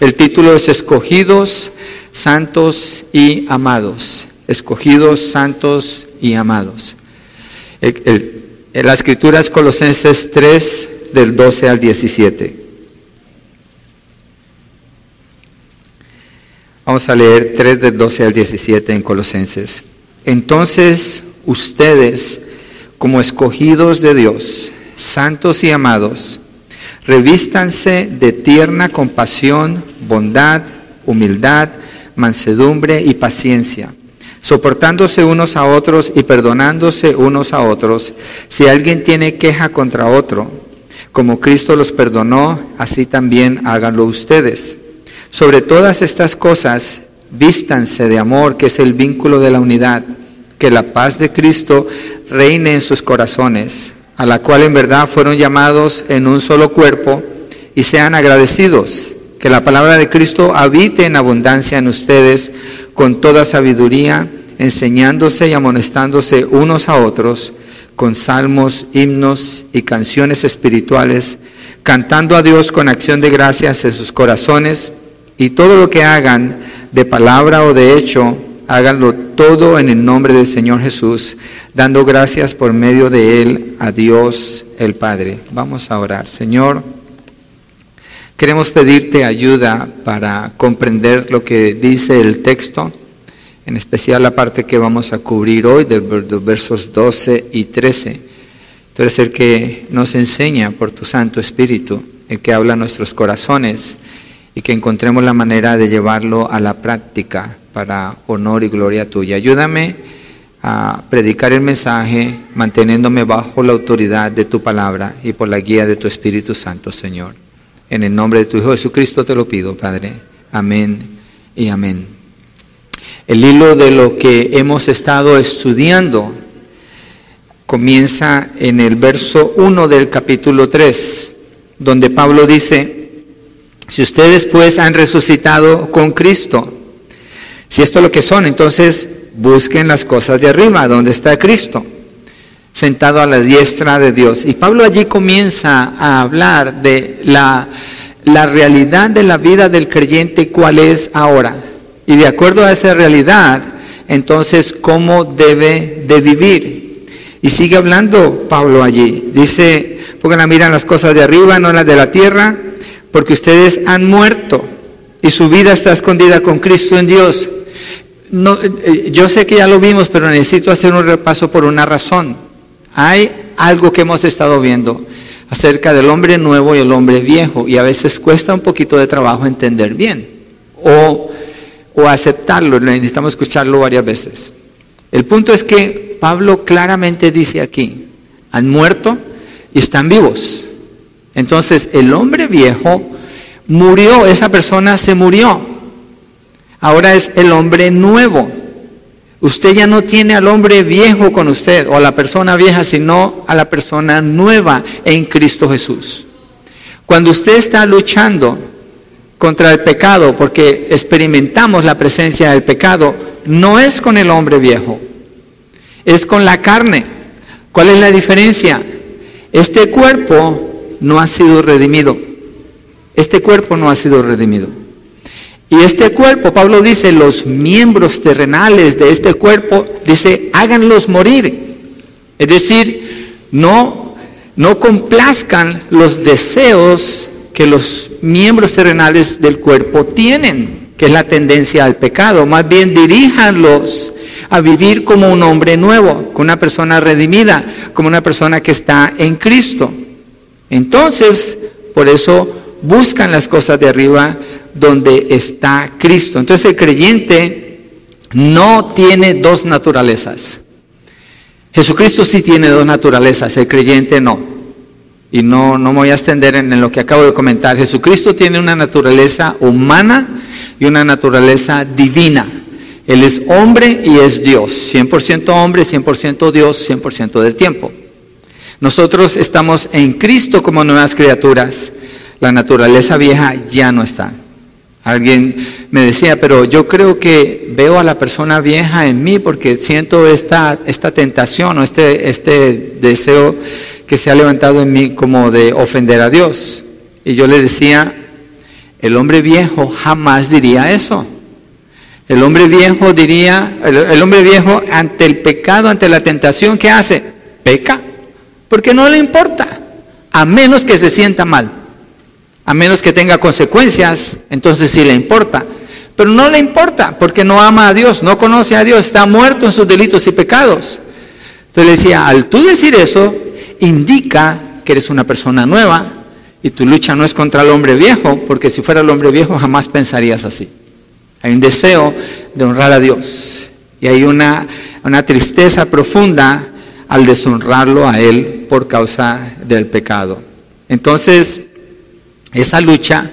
El título es Escogidos, Santos y Amados. Escogidos, Santos y Amados. la escritura es Colosenses 3 del 12 al 17. Vamos a leer 3 del 12 al 17 en Colosenses. Entonces ustedes, como escogidos de Dios, santos y amados, Revístanse de tierna compasión, bondad, humildad, mansedumbre y paciencia, soportándose unos a otros y perdonándose unos a otros, si alguien tiene queja contra otro, como Cristo los perdonó, así también háganlo ustedes. Sobre todas estas cosas, vístanse de amor, que es el vínculo de la unidad, que la paz de Cristo reine en sus corazones a la cual en verdad fueron llamados en un solo cuerpo, y sean agradecidos. Que la palabra de Cristo habite en abundancia en ustedes con toda sabiduría, enseñándose y amonestándose unos a otros con salmos, himnos y canciones espirituales, cantando a Dios con acción de gracias en sus corazones, y todo lo que hagan de palabra o de hecho, háganlo todo en el nombre del Señor Jesús, dando gracias por medio de Él a Dios el Padre. Vamos a orar. Señor, queremos pedirte ayuda para comprender lo que dice el texto, en especial la parte que vamos a cubrir hoy de los versos 12 y 13. Tú eres el que nos enseña por tu Santo Espíritu, el que habla a nuestros corazones y que encontremos la manera de llevarlo a la práctica para honor y gloria tuya. Ayúdame a predicar el mensaje manteniéndome bajo la autoridad de tu palabra y por la guía de tu Espíritu Santo, Señor. En el nombre de tu Hijo Jesucristo te lo pido, Padre. Amén y amén. El hilo de lo que hemos estado estudiando comienza en el verso 1 del capítulo 3, donde Pablo dice, si ustedes pues han resucitado con Cristo, si esto es lo que son, entonces busquen las cosas de arriba, donde está Cristo, sentado a la diestra de Dios. Y Pablo allí comienza a hablar de la, la realidad de la vida del creyente, cuál es ahora. Y de acuerdo a esa realidad, entonces, ¿cómo debe de vivir? Y sigue hablando Pablo allí. Dice, pongan la mira en las cosas de arriba, no en las de la tierra, porque ustedes han muerto y su vida está escondida con Cristo en Dios no, eh, yo sé que ya lo vimos, pero necesito hacer un repaso por una razón. Hay algo que hemos estado viendo acerca del hombre nuevo y el hombre viejo, y a veces cuesta un poquito de trabajo entender bien o, o aceptarlo, necesitamos escucharlo varias veces. El punto es que Pablo claramente dice aquí, han muerto y están vivos. Entonces el hombre viejo murió, esa persona se murió, ahora es el hombre nuevo. Usted ya no tiene al hombre viejo con usted o a la persona vieja, sino a la persona nueva en Cristo Jesús. Cuando usted está luchando contra el pecado, porque experimentamos la presencia del pecado, no es con el hombre viejo, es con la carne. ¿Cuál es la diferencia? Este cuerpo no ha sido redimido. Este cuerpo no ha sido redimido. Y este cuerpo, Pablo dice, los miembros terrenales de este cuerpo, dice, háganlos morir. Es decir, no, no complazcan los deseos que los miembros terrenales del cuerpo tienen, que es la tendencia al pecado. Más bien diríjanlos a vivir como un hombre nuevo, como una persona redimida, como una persona que está en Cristo. Entonces, por eso buscan las cosas de arriba, donde está Cristo. Entonces el creyente no tiene dos naturalezas. Jesucristo sí tiene dos naturalezas, el creyente no. Y no, no me voy a extender en, lo que acabo de comentar. Jesucristo tiene una naturaleza humana y una naturaleza divina. Él es hombre y es Dios. 100% hombre, 100% Dios, 100% del tiempo. Nosotros estamos en Cristo como nuevas criaturas. La naturaleza vieja ya no está. Alguien me decía, pero yo creo que veo a la persona vieja en mí porque siento esta, esta tentación o este, este deseo que se ha levantado en mí como de ofender a Dios. Y yo le decía, El hombre viejo jamás diría eso. El hombre viejo diría, el, hombre viejo ante el pecado, ante la tentación, ¿qué hace? Peca, porque no le importa, a menos que se sienta mal, a menos que tenga consecuencias, entonces sí le importa. Pero no le importa, porque no ama a Dios, no conoce a Dios, está muerto en sus delitos y pecados. Entonces le decía, al tú decir eso, indica que eres una persona nueva y tu lucha no es contra el hombre viejo, porque si fuera el hombre viejo jamás pensarías así. Hay un deseo de honrar a Dios y hay una, una tristeza profunda al deshonrarlo a Él por causa del pecado. Entonces, esa lucha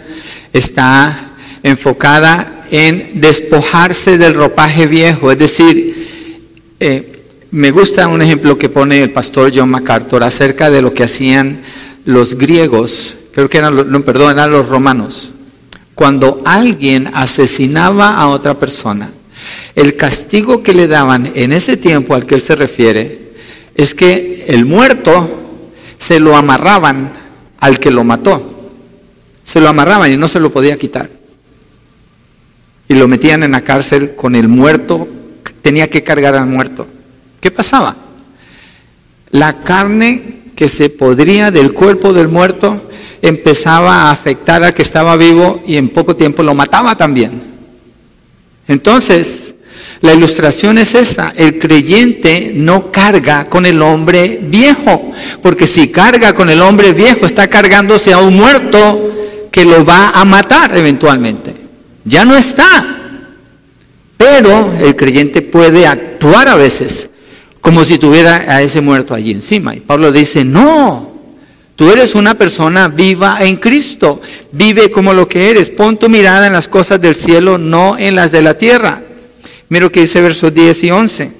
está enfocada en despojarse del ropaje viejo, es decir, eh, me gusta un ejemplo que pone el pastor John MacArthur acerca de lo que hacían los griegos, creo que eran, no, perdón, eran los romanos cuando alguien asesinaba a otra persona, el castigo que le daban en ese tiempo al que él se refiere es que el muerto se lo amarraban al que lo mató. Se lo amarraban y no se lo podía quitar. Y lo metían en la cárcel con el muerto, tenía que cargar al muerto. ¿Qué pasaba? La carne que se podría del cuerpo del muerto empezaba a afectar al que estaba vivo y en poco tiempo lo mataba también. Entonces, la ilustración es esta, el creyente no carga con el hombre viejo, porque si carga con el hombre viejo está cargándose a un muerto que lo va a matar eventualmente. Ya no está. Pero el creyente puede actuar a veces como si tuviera a ese muerto allí encima. Y Pablo dice, no, Tú eres una persona viva en Cristo. Vive como lo que eres. Pon tu mirada en las cosas del cielo, no en las de la tierra. Mira lo que dice versos 10 y 11.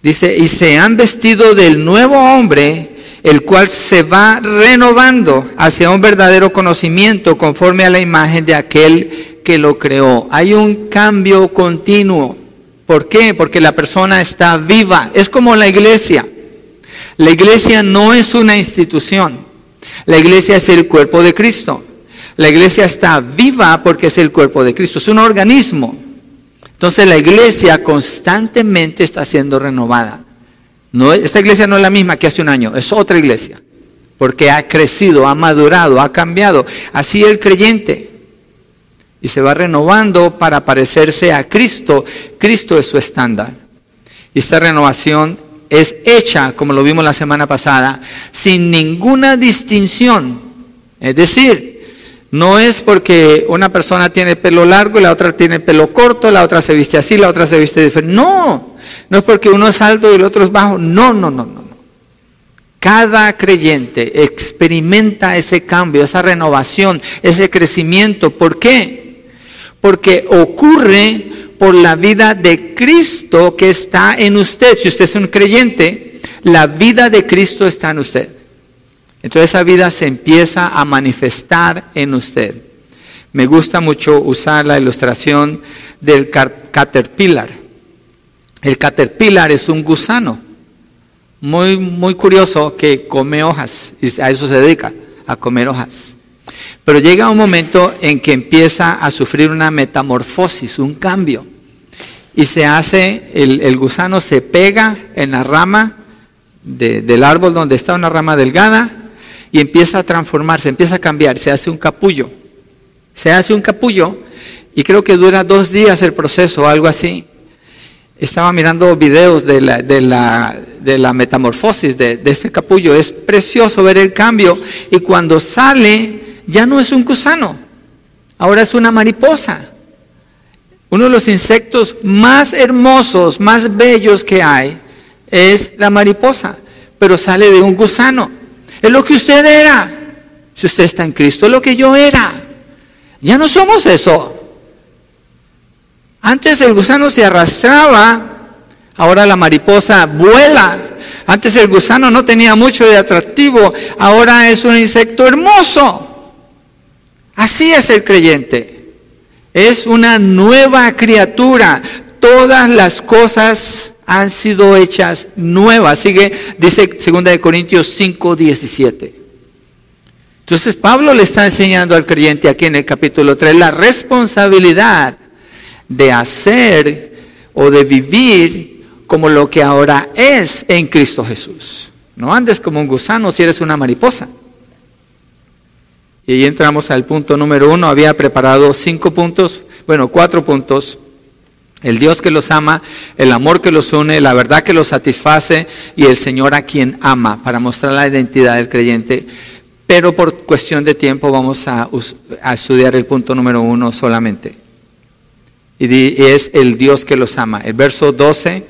Dice, y se han vestido del nuevo hombre, el cual se va renovando hacia un verdadero conocimiento conforme a la imagen de aquel que lo creó. Hay un cambio continuo. ¿Por qué? Porque la persona está viva. Es como la iglesia. La iglesia no es una institución. La iglesia es el cuerpo de Cristo. La iglesia está viva porque es el cuerpo de Cristo. Es un organismo. Entonces la iglesia constantemente está siendo renovada. No, esta iglesia no es la misma que hace un año, es otra iglesia. Porque ha crecido, ha madurado, ha cambiado. Así el creyente. Y se va renovando para parecerse a Cristo. Cristo es su estándar. Y esta renovación es hecha, como lo vimos la semana pasada, sin ninguna distinción. Es decir, no es porque una persona tiene pelo largo y la otra tiene pelo corto, la otra se viste así, la otra se viste diferente. No, no es porque uno es alto y el otro es bajo. No, no, no, no. Cada creyente experimenta ese cambio, esa renovación, ese crecimiento. ¿Por qué? Porque ocurre por la vida de Cristo que está en usted. Si usted es un creyente, la vida de Cristo está en usted. Entonces esa vida se empieza a manifestar en usted. Me gusta mucho usar la ilustración del caterpillar. El caterpillar es un gusano muy, muy curioso que come hojas y a eso se dedica, a comer hojas. Pero llega un momento en que empieza a sufrir una metamorfosis, un cambio y se hace, el, gusano se pega en la rama del árbol donde está una rama delgada y empieza a transformarse, empieza a cambiar, se hace un capullo. Se hace un capullo y creo que dura dos días el proceso, algo así. Estaba mirando videos de la, de la, de la metamorfosis de, de este capullo. Es precioso ver el cambio y cuando sale ya no es un gusano, ahora es una mariposa. Uno de los insectos más hermosos, más bellos que hay es la mariposa, pero sale de un gusano. Es lo que usted era. Si usted está en Cristo, es lo que yo era. Ya no somos eso. Antes el gusano se arrastraba, ahora la mariposa vuela. Antes el gusano no tenía mucho de atractivo, ahora es un insecto hermoso. Así es el creyente. Es una nueva criatura. Todas las cosas han sido hechas nuevas. Sigue, dice 2 Corintios 5, 17. Entonces Pablo le está enseñando al creyente aquí en el capítulo 3 la responsabilidad de hacer o de vivir como lo que ahora es en Cristo Jesús. No andes como un gusano si eres una mariposa. Y ahí entramos al punto número uno. Había preparado cinco puntos, bueno, cuatro puntos. El Dios que los ama, el amor que los une, la verdad que los satisface y el Señor a quien ama para mostrar la identidad del creyente pero por cuestión de tiempo vamos a, estudiar el punto número uno solamente. Y es el Dios que los ama. El verso 12,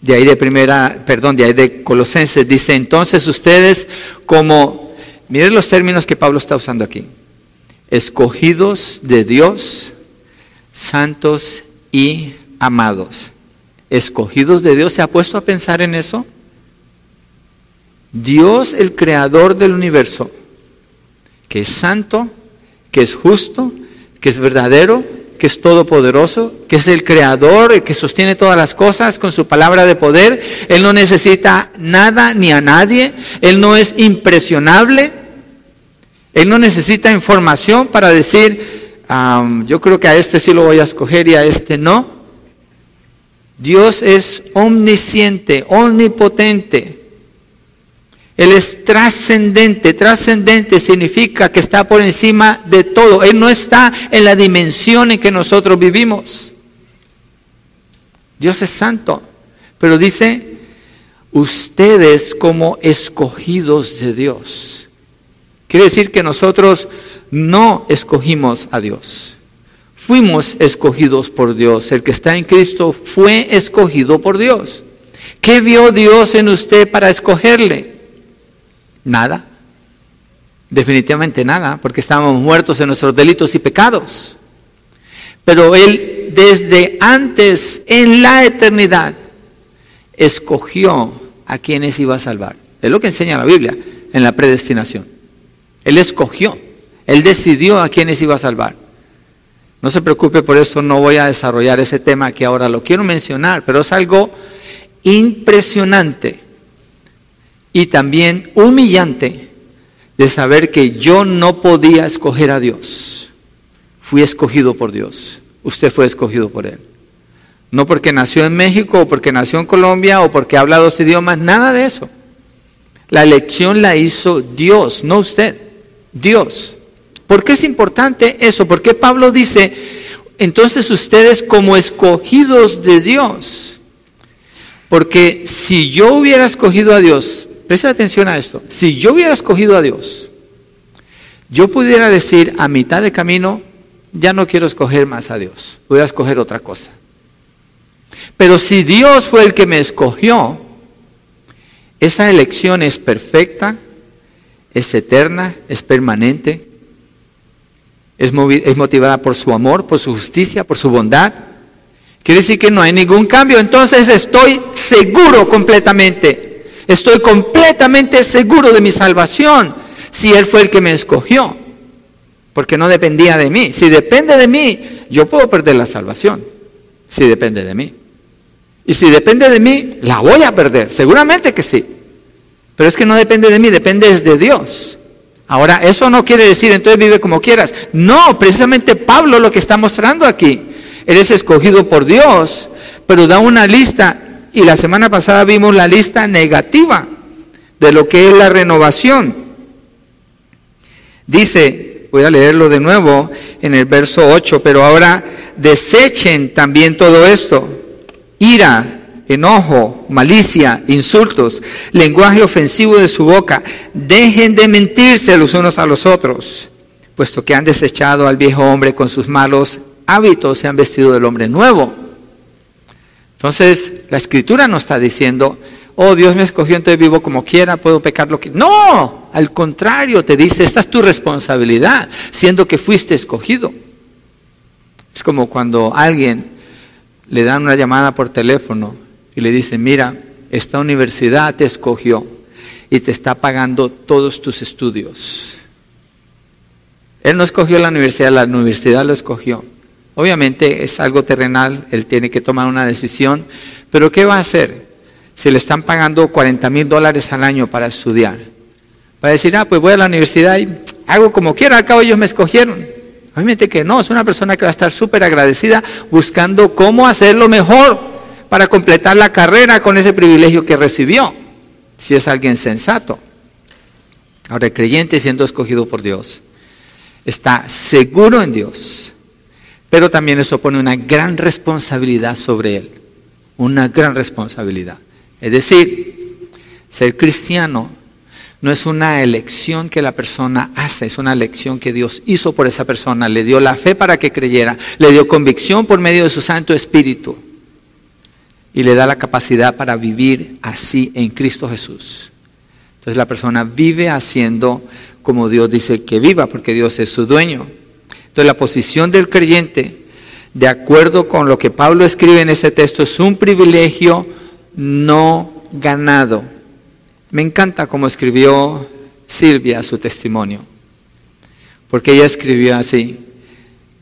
de ahí de primera, perdón, de ahí de Colosenses, dice, entonces ustedes como, miren los términos que Pablo está usando aquí, escogidos de Dios, santos y amados. Escogidos de Dios, ¿se ha puesto a pensar en eso? Dios el creador del universo, que es santo, que es justo, que es verdadero, que es todopoderoso, que es el creador, que sostiene todas las cosas con su palabra de poder. Él no necesita nada ni a nadie. Él no es impresionable. Él no necesita información para decir, yo creo que a este sí lo voy a escoger y a este no. Dios es omnisciente, omnipotente. Él es trascendente. Trascendente significa que está por encima de todo. Él no está en la dimensión en que nosotros vivimos. Dios es santo. Pero dice, ustedes como escogidos de Dios. Quiere decir que nosotros no escogimos a Dios. Fuimos escogidos por Dios. El que está en Cristo fue escogido por Dios. ¿Qué vio Dios en usted para escogerle? Nada. Definitivamente nada, porque estábamos muertos en nuestros delitos y pecados. Pero Él desde antes, en la eternidad, escogió a quienes iba a salvar. Es lo que enseña la Biblia en la predestinación. Él escogió, Él decidió a quienes iba a salvar. No se preocupe por eso, no voy a desarrollar ese tema que ahora lo quiero mencionar, pero es algo impresionante y también humillante de saber que yo no podía escoger a Dios. Fui escogido por Dios. Usted fue escogido por Él. No porque nació en México o porque nació en Colombia o porque habla dos idiomas, nada de eso. La elección la hizo Dios, no usted. Dios. ¿Por qué es importante eso? Porque Pablo dice, entonces ustedes como escogidos de Dios, porque si yo hubiera escogido a Dios, Presta atención a esto. Si yo hubiera escogido a Dios, yo pudiera decir a mitad de camino, ya no quiero escoger más a Dios, voy a escoger otra cosa. Pero si Dios fue el que me escogió, esa elección es perfecta, es eterna, es permanente, es, motivada por su amor, por su justicia, por su bondad. Quiere decir que no hay ningún cambio. Entonces estoy seguro completamente Estoy completamente seguro de mi salvación si Él fue el que me escogió, porque no dependía de mí. Si depende de mí, yo puedo perder la salvación, si depende de mí. Y si depende de mí, la voy a perder, seguramente que sí. Pero es que no depende de mí, depende de Dios. Ahora, eso no quiere decir entonces vive como quieras. No, precisamente Pablo lo que está mostrando aquí. Eres escogido por Dios, pero da una lista y la semana pasada vimos la lista negativa de lo que es la renovación. Dice, voy a leerlo de nuevo en el verso 8, pero ahora desechen también todo esto. Ira, enojo, malicia, insultos, lenguaje ofensivo de su boca. Dejen de mentirse los unos a los otros, puesto que han desechado al viejo hombre con sus malos hábitos, se han vestido del hombre nuevo entonces, la escritura no está diciendo, oh, Dios me escogió, entonces vivo como quiera, puedo pecar lo que... No, al contrario, te dice, esta es tu responsabilidad, siendo que fuiste escogido. Es como cuando alguien le dan una llamada por teléfono y le dice, mira, esta universidad te escogió y te está pagando todos tus estudios. Él no escogió la universidad, la universidad lo escogió. Obviamente es algo terrenal, él tiene que tomar una decisión, pero ¿qué va a hacer si le están pagando 40 mil dólares al año para estudiar? Para decir, ah, pues voy a la universidad y hago como quiera, al cabo ellos me escogieron. Obviamente que no, es una persona que va a estar súper agradecida buscando cómo hacerlo mejor para completar la carrera con ese privilegio que recibió, si es alguien sensato. Ahora, el creyente siendo escogido por Dios está seguro en Dios, pero también eso pone una gran responsabilidad sobre él, una gran responsabilidad. Es decir, ser cristiano no es una elección que la persona hace, es una elección que Dios hizo por esa persona, le dio la fe para que creyera, le dio convicción por medio de su Santo Espíritu y le da la capacidad para vivir así en Cristo Jesús. Entonces la persona vive haciendo como Dios dice que viva, porque Dios es su dueño. Entonces la posición del creyente, de acuerdo con lo que Pablo escribe en ese texto, es un privilegio no ganado. Me encanta cómo escribió Silvia su testimonio, porque ella escribió así,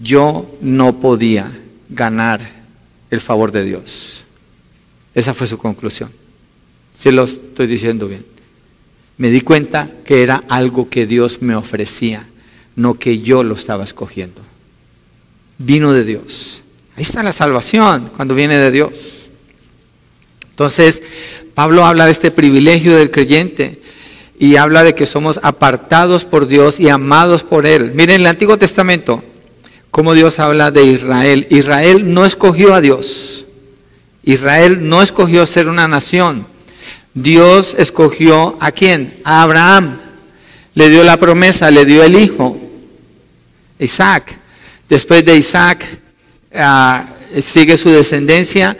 yo no podía ganar el favor de Dios. Esa fue su conclusión. Si lo estoy diciendo bien. Me di cuenta que era algo que Dios me ofrecía, no que yo lo estaba escogiendo. Vino de Dios. Ahí está la salvación cuando viene de Dios. Entonces, Pablo habla de este privilegio del creyente y habla de que somos apartados por Dios y amados por Él. Miren el Antiguo Testamento, cómo Dios habla de Israel. Israel no escogió a Dios. Israel no escogió ser una nación. Dios escogió a quién? A Abraham. Le dio la promesa, le dio el hijo, Isaac. Después de Isaac ah, sigue su descendencia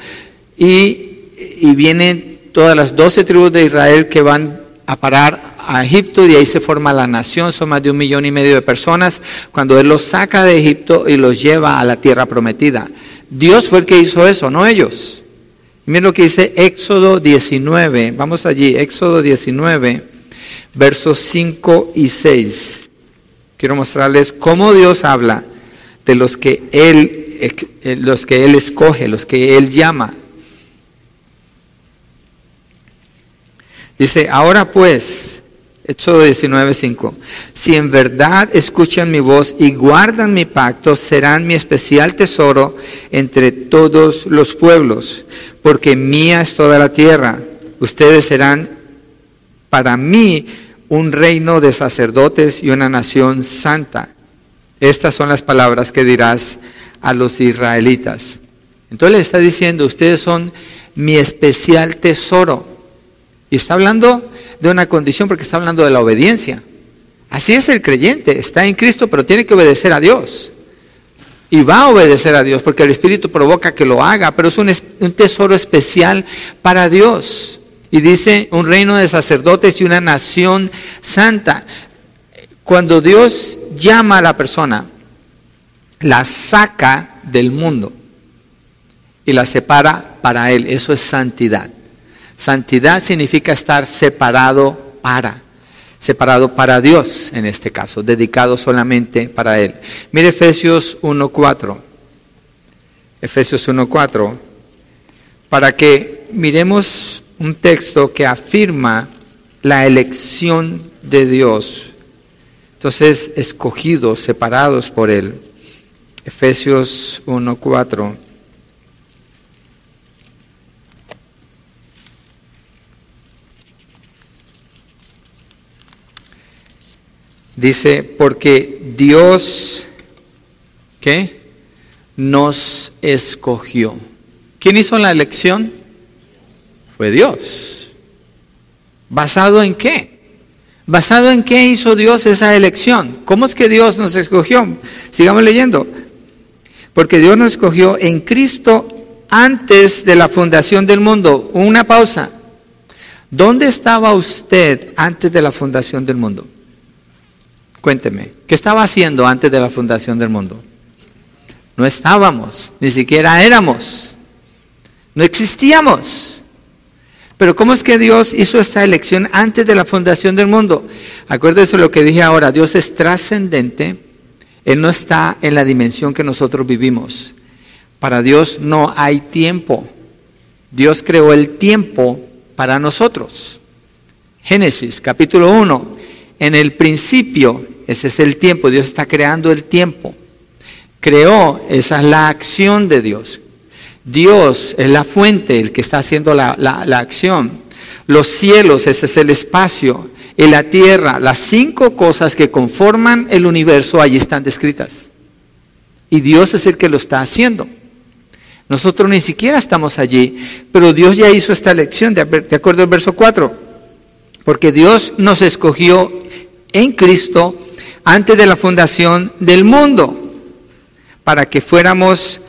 y, y vienen todas las doce tribus de Israel que van a parar a Egipto y ahí se forma la nación, son más de un millón y medio de personas, cuando Él los saca de Egipto y los lleva a la tierra prometida. Dios fue el que hizo eso, no ellos. Miren lo que dice Éxodo 19, vamos allí, Éxodo 19, versos 5 y 6. Quiero mostrarles cómo Dios habla de los que Él, eh, los que Él escoge, los que Él llama. Dice, ahora pues, Éxodo 19:5, si en verdad escuchan mi voz y guardan mi pacto, serán mi especial tesoro entre todos los pueblos, porque mía es toda la tierra. Ustedes serán para mí un reino de sacerdotes y una nación santa. Estas son las palabras que dirás a los israelitas. Entonces le está diciendo, ustedes son mi especial tesoro. Y está hablando de una condición porque está hablando de la obediencia. Así es el creyente, está en Cristo, pero tiene que obedecer a Dios. Y va a obedecer a Dios porque el Espíritu provoca que lo haga, pero es un, un tesoro especial para Dios. Y dice un reino de sacerdotes y una nación santa. Cuando Dios llama a la persona, la saca del mundo y la separa para Él. Eso es santidad. Santidad significa estar separado para, separado para Dios en este caso, dedicado solamente para Él. Mire Efesios 1.4. Efesios 1.4. Para que miremos un texto que afirma la elección de Dios. Entonces, escogidos, separados por Él. Efesios 1.4. Dice, porque Dios, ¿qué? Nos escogió. ¿Quién hizo la elección? Fue Dios. ¿Basado en qué? ¿Basado en qué hizo Dios esa elección? ¿Cómo es que Dios nos escogió? Sigamos leyendo. Porque Dios nos escogió en Cristo antes de la fundación del mundo. Una pausa. ¿Dónde estaba usted antes de la fundación del mundo? Cuénteme, ¿qué estaba haciendo antes de la fundación del mundo? No estábamos, ni siquiera éramos, no existíamos. Pero ¿cómo es que Dios hizo esta elección antes de la fundación del mundo? Acuérdese lo que dije ahora, Dios es trascendente, Él no está en la dimensión que nosotros vivimos. Para Dios no hay tiempo. Dios creó el tiempo para nosotros. Génesis capítulo 1, en el principio, ese es el tiempo, Dios está creando el tiempo. Creó, esa es la acción de Dios. Dios es la fuente, el que está haciendo la, la acción. Los cielos, ese es el espacio. Y la tierra, las cinco cosas que conforman el universo, allí están descritas. Y Dios es el que lo está haciendo. Nosotros ni siquiera estamos allí, pero Dios ya hizo esta elección, de, acuerdo al verso 4. Porque Dios nos escogió en Cristo antes de la fundación del mundo, para que fuéramos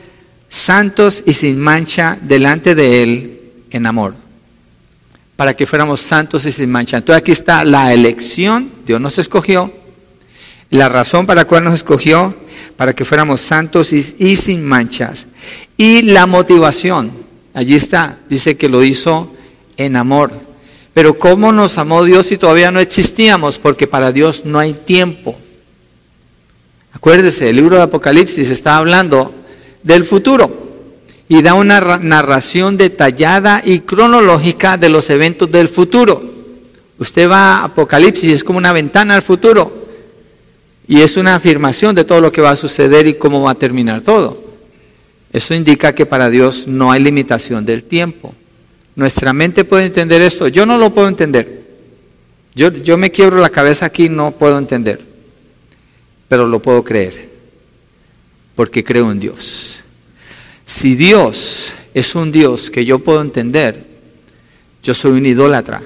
santos y sin mancha delante de Él en amor. Para que fuéramos santos y sin mancha. Entonces aquí está la elección, Dios nos escogió, la razón para la cual nos escogió, para que fuéramos santos y, y sin manchas. Y la motivación, allí está, dice que lo hizo en amor. Pero ¿cómo nos amó Dios si todavía no existíamos? Porque para Dios no hay tiempo. Acuérdese, el libro de Apocalipsis está hablando del futuro y da una narración detallada y cronológica de los eventos del futuro. Usted va a Apocalipsis, es como una ventana al futuro y es una afirmación de todo lo que va a suceder y cómo va a terminar todo. Eso indica que para Dios no hay limitación del tiempo. Nuestra mente puede entender esto. Yo no lo puedo entender. Yo, yo me quiebro la cabeza aquí, no puedo entender. Pero lo puedo creer. Porque creo en Dios. Si Dios es un Dios que yo puedo entender, yo soy un idólatra.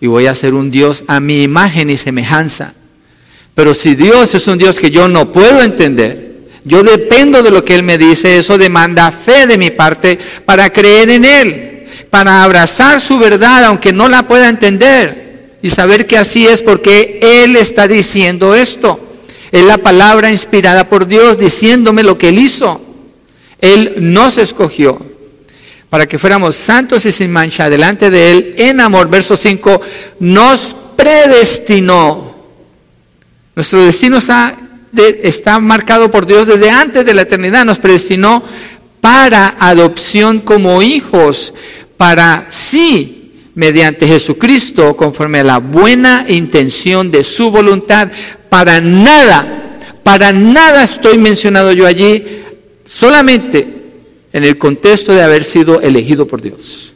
Y voy a ser un Dios a mi imagen y semejanza. Pero si Dios es un Dios que yo no puedo entender, yo dependo de lo que Él me dice, eso demanda fe de mi parte para creer en Él, para abrazar su verdad aunque no la pueda entender y saber que así es porque Él está diciendo esto. Es la palabra inspirada por Dios diciéndome lo que Él hizo. Él nos escogió para que fuéramos santos y sin mancha delante de Él en amor. Verso 5, nos predestinó. Nuestro destino está está marcado por Dios desde antes de la eternidad, nos predestinó para adopción como hijos, para sí, mediante Jesucristo, conforme a la buena intención de su voluntad, para nada, para nada estoy mencionado yo allí, solamente en el contexto de haber sido elegido por Dios.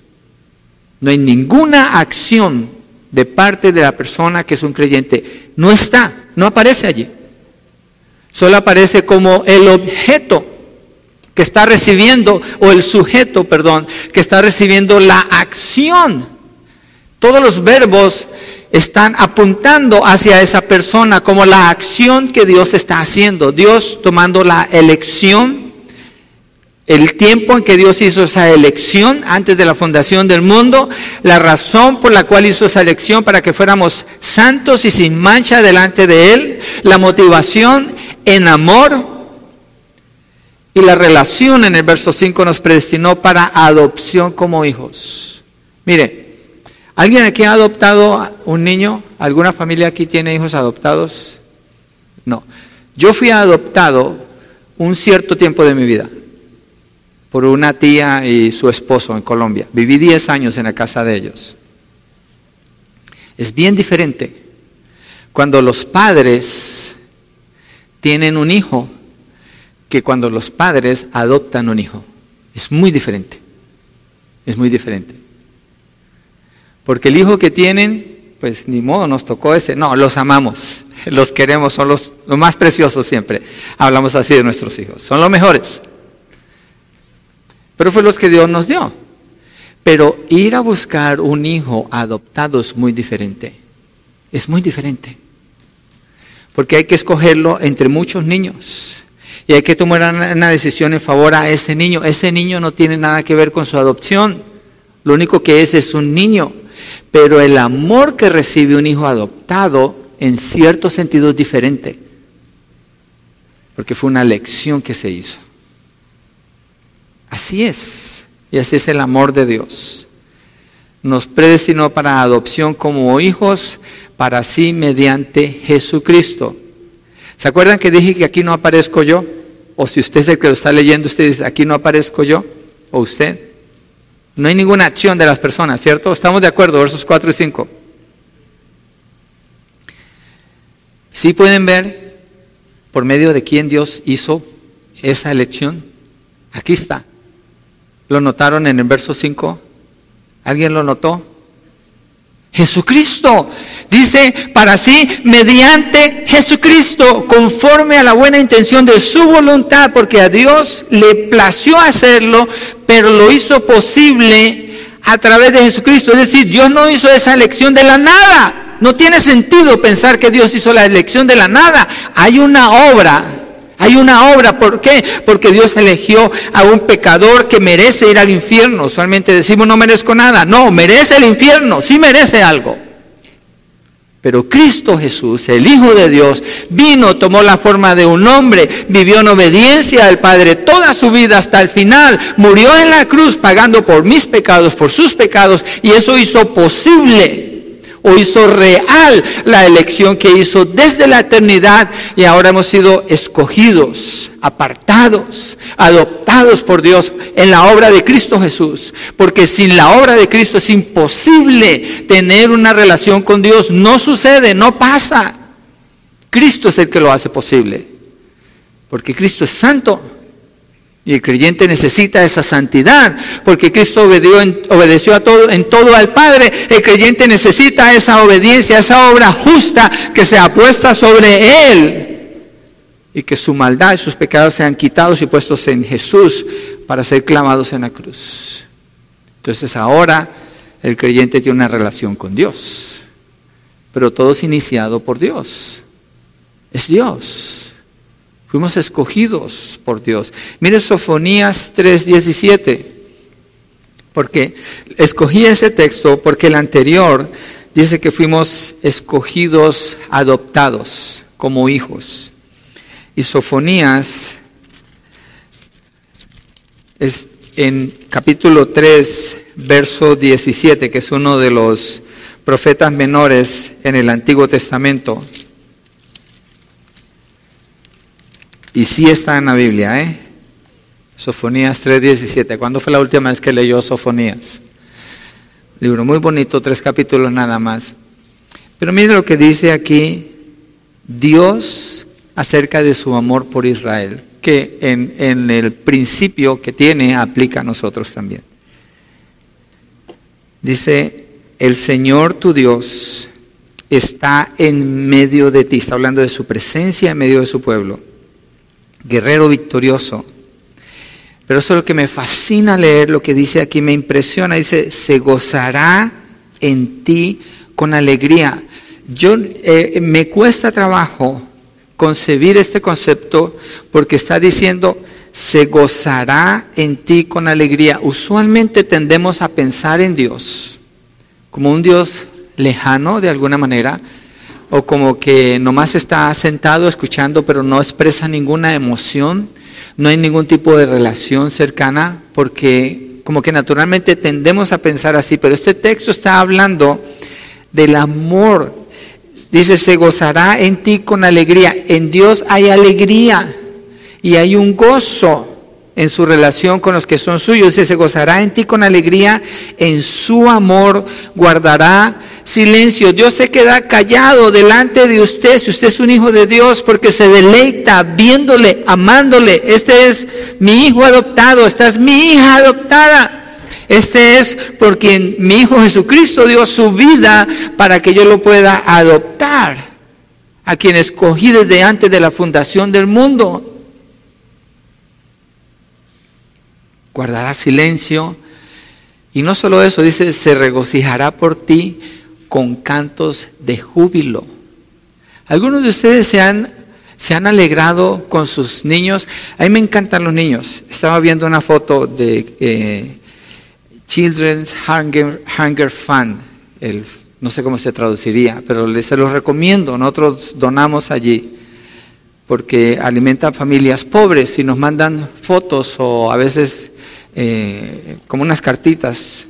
No hay ninguna acción de parte de la persona que es un creyente. No está, no aparece allí. Solo aparece como el objeto que está recibiendo, o el sujeto, perdón, que está recibiendo la acción. Todos los verbos están apuntando hacia esa persona como la acción que Dios está haciendo. Dios tomando la elección, el tiempo en que Dios hizo esa elección antes de la fundación del mundo, la razón por la cual hizo esa elección para que fuéramos santos y sin mancha delante de Él, la motivación en amor. Y la relación en el verso 5 nos predestinó para adopción como hijos. Mire, ¿alguien aquí ha adoptado un niño? ¿Alguna familia aquí tiene hijos adoptados? No. Yo fui adoptado un cierto tiempo de mi vida por una tía y su esposo en Colombia. Viví 10 años en la casa de ellos. Es bien diferente cuando los padres tienen un hijo que cuando los padres adoptan un hijo. Es muy diferente. Es muy diferente. Porque el hijo que tienen, pues ni modo, nos tocó ese. No, los amamos, los queremos, son los, más preciosos siempre. Hablamos así de nuestros hijos, son los mejores. Pero fue los que Dios nos dio. Pero ir a buscar un hijo adoptado es muy diferente. Es muy diferente porque hay que escogerlo entre muchos niños. Y hay que tomar una decisión en favor a ese niño. Ese niño no tiene nada que ver con su adopción. Lo único que es es un niño. Pero el amor que recibe un hijo adoptado en cierto sentido es diferente. Porque fue una lección que se hizo. Así es. Y así es el amor de Dios. Nos predestinó para adopción como hijos para sí mediante Jesucristo. ¿Se acuerdan que dije que aquí no aparezco yo? O si usted es el que lo está leyendo, usted dice, aquí no aparezco yo, o usted. No hay ninguna acción de las personas, ¿cierto? Estamos de acuerdo, versos 4 y 5. ¿Sí pueden ver por medio de quién Dios hizo esa elección? Aquí está. ¿Lo notaron en el verso 5? ¿Alguien lo notó? Jesucristo. Dice, para sí, mediante Jesucristo, conforme a la buena intención de su voluntad, porque a Dios le plació hacerlo, pero lo hizo posible a través de Jesucristo. Es decir, Dios no hizo esa elección de la nada. No tiene sentido pensar que Dios hizo la elección de la nada. Hay una obra hay una obra, ¿por qué? Porque Dios eligió a un pecador que merece ir al infierno. Usualmente decimos no merezco nada. No, merece el infierno, sí merece algo. Pero Cristo Jesús, el Hijo de Dios, vino, tomó la forma de un hombre, vivió en obediencia al Padre toda su vida hasta el final, murió en la cruz pagando por mis pecados, por sus pecados, y eso hizo posible o hizo real la elección que hizo desde la eternidad y ahora hemos sido escogidos, apartados, adoptados por Dios en la obra de Cristo Jesús. Porque sin la obra de Cristo es imposible tener una relación con Dios. No sucede, no pasa. Cristo es el que lo hace posible. Porque Cristo es santo. Y el creyente necesita esa santidad, porque Cristo obedeció, a todo, en todo al Padre. El creyente necesita esa obediencia, esa obra justa que se apuesta sobre Él. Y que su maldad y sus pecados sean quitados y puestos en Jesús para ser clamados en la cruz. Entonces ahora el creyente tiene una relación con Dios. Pero todo es iniciado por Dios. Es Dios. Fuimos escogidos por Dios. Mire Sofonías 3:17, porque escogí ese texto porque el anterior dice que fuimos escogidos, adoptados como hijos. Y Sofonías es en capítulo 3, verso 17, que es uno de los profetas menores en el Antiguo Testamento. Y sí está en la Biblia, ¿eh? Sofonías 3:17. ¿Cuándo fue la última vez que leyó Sofonías? Libro muy bonito, tres capítulos nada más. Pero mire lo que dice aquí Dios acerca de su amor por Israel, que en, en el principio que tiene aplica a nosotros también. Dice, el Señor tu Dios está en medio de ti, está hablando de su presencia en medio de su pueblo guerrero victorioso. Pero eso es lo que me fascina leer, lo que dice aquí, me impresiona. Dice, se gozará en ti con alegría. Yo eh, me cuesta trabajo concebir este concepto porque está diciendo, se gozará en ti con alegría. Usualmente tendemos a pensar en Dios como un Dios lejano de alguna manera, o como que nomás está sentado escuchando pero no expresa ninguna emoción, no hay ningún tipo de relación cercana, porque como que naturalmente tendemos a pensar así, pero este texto está hablando del amor. Dice, se gozará en ti con alegría. En Dios hay alegría y hay un gozo en su relación con los que son suyos. Dice, se gozará en ti con alegría, en su amor guardará silencio. Dios se queda callado delante de usted si usted es un hijo de Dios porque se deleita viéndole, amándole. Este es mi hijo adoptado, esta es mi hija adoptada. Este es porque mi Hijo Jesucristo dio su vida para que yo lo pueda adoptar. A quien escogí desde antes de la fundación del mundo. Guardará silencio. Y no solo eso, dice, se regocijará por ti con cantos de júbilo. Algunos de ustedes se han, se han alegrado con sus niños. A mí me encantan los niños. Estaba viendo una foto de eh, Children's Hunger, Hunger Fund. El, no sé cómo se traduciría, pero les, se los recomiendo. Nosotros donamos allí porque alimentan familias pobres y nos mandan fotos o a veces eh, como unas cartitas.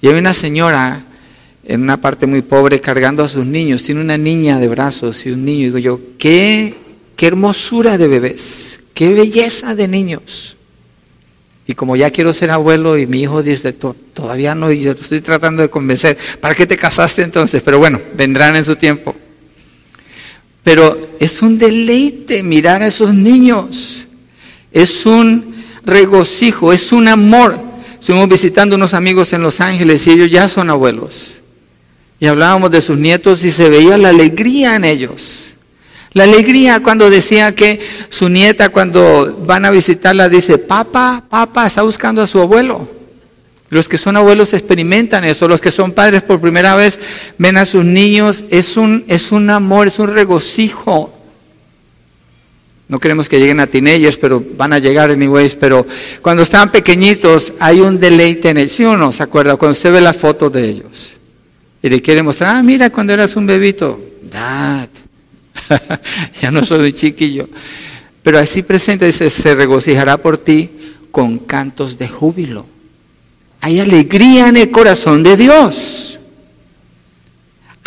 Y hay una señora en una parte muy pobre cargando a sus niños. Tiene una niña de brazos y un niño. Y digo yo, qué, qué hermosura de bebés, qué belleza de niños. Y como ya quiero ser abuelo y mi hijo dice, todavía no, y yo estoy tratando de convencer, ¿para qué te casaste entonces? Pero bueno, vendrán en su tiempo. Pero es un deleite mirar a esos niños. Es un regocijo, es un amor. Estuvimos visitando unos amigos en Los Ángeles y ellos ya son abuelos. Y hablábamos de sus nietos y se veía la alegría en ellos. La alegría cuando decía que su nieta cuando van a visitarla dice, papá, papá, está buscando a su abuelo. Los que son abuelos experimentan eso, los que son padres por primera vez ven a sus niños, es un, es un amor, es un regocijo. No queremos que lleguen a teenagers, pero van a llegar anyways, pero cuando están pequeñitos hay un deleite en el ¿sí o no? ¿Se acuerda? Cuando usted ve las fotos de ellos y le quiere mostrar, ah, mira cuando eras un bebito, dad, ya no soy un chiquillo. Pero así presente dice, se regocijará por ti con cantos de júbilo. Hay alegría en el corazón de Dios.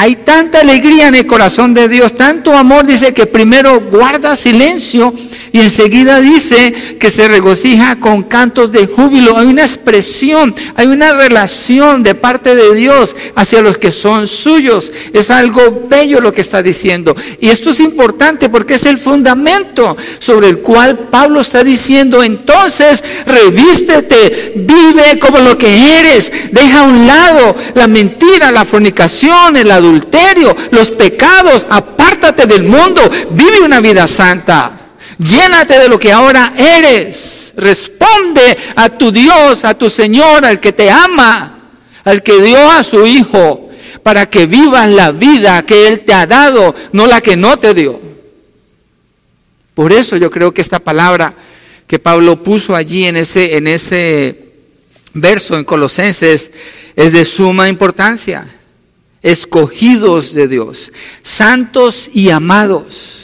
Hay tanta alegría en el corazón de Dios, tanto amor, dice que primero guarda silencio y enseguida dice que se regocija con cantos de júbilo. Hay una expresión, hay una relación de parte de Dios hacia los que son suyos. Es algo bello lo que está diciendo. Y esto es importante porque es el fundamento sobre el cual Pablo está diciendo, entonces revístete, vive como lo que eres, deja a un lado la mentira, la fornicación, el adulterio adulterio, los pecados, apártate del mundo, vive una vida santa, llénate de lo que ahora eres, responde a tu Dios, a tu Señor, al que te ama, al que dio a su Hijo, para que vivas la vida que Él te ha dado, no la que no te dio. Por eso yo creo que esta palabra que Pablo puso allí en ese, en ese verso en Colosenses es de suma importancia escogidos de Dios, santos y amados.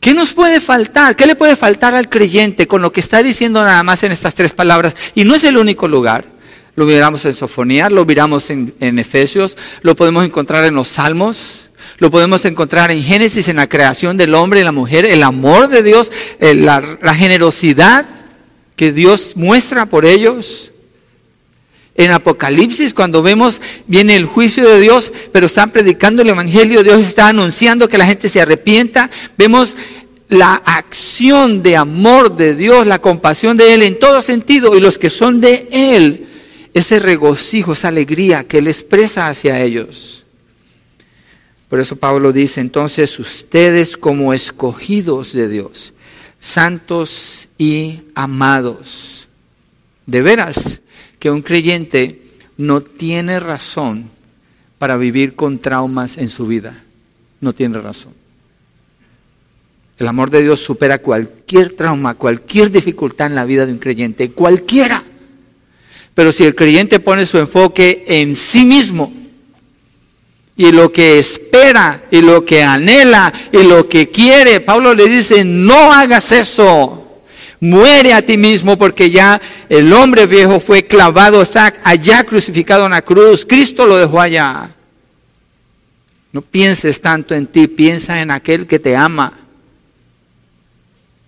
¿Qué nos puede faltar? ¿Qué le puede faltar al creyente con lo que está diciendo nada más en estas tres palabras? Y no es el único lugar. Lo miramos en Sofonía, lo miramos en, Efesios, lo podemos encontrar en los Salmos, lo podemos encontrar en Génesis, en la creación del hombre y la mujer, el amor de Dios, eh, la, la generosidad que Dios muestra por ellos. En Apocalipsis, cuando vemos, viene el juicio de Dios, pero están predicando el Evangelio, Dios está anunciando que la gente se arrepienta. Vemos la acción de amor de Dios, la compasión de Él en todo sentido, y los que son de Él, ese regocijo, esa alegría que Él expresa hacia ellos. Por eso Pablo dice, entonces ustedes como escogidos de Dios, santos y amados, de veras, que un creyente no tiene razón para vivir con traumas en su vida. No tiene razón. El amor de Dios supera cualquier trauma, cualquier dificultad en la vida de un creyente, cualquiera. Pero si el creyente pone su enfoque en sí mismo y lo que espera y lo que anhela y lo que quiere, Pablo le dice, no hagas eso. Muere a ti mismo porque ya el hombre viejo fue clavado, allá crucificado en la cruz. Cristo lo dejó allá. No pienses tanto en ti, piensa en aquel que te ama.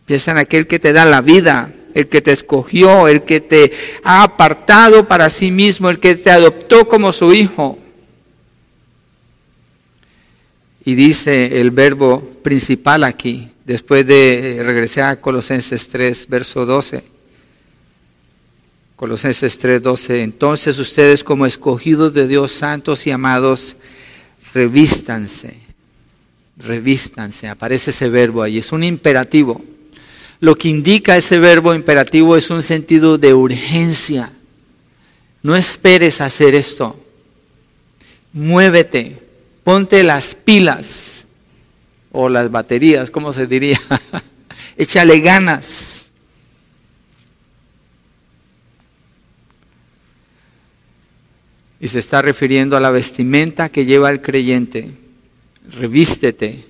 Piensa en aquel que te da la vida, el que te escogió, el que te ha apartado para sí mismo, el que te adoptó como su hijo. Y dice el verbo principal aquí, después de regresar a Colosenses 3, verso 12. Colosenses 3, 12. Entonces ustedes como escogidos de Dios, santos y amados, revístanse, revístanse. Aparece ese verbo ahí, es un imperativo. Lo que indica ese verbo imperativo es un sentido de urgencia. No esperes hacer esto. Muévete, ponte las pilas o las baterías, ¿cómo se diría? Échale ganas. Y se está refiriendo a la vestimenta que lleva el creyente. Revístete,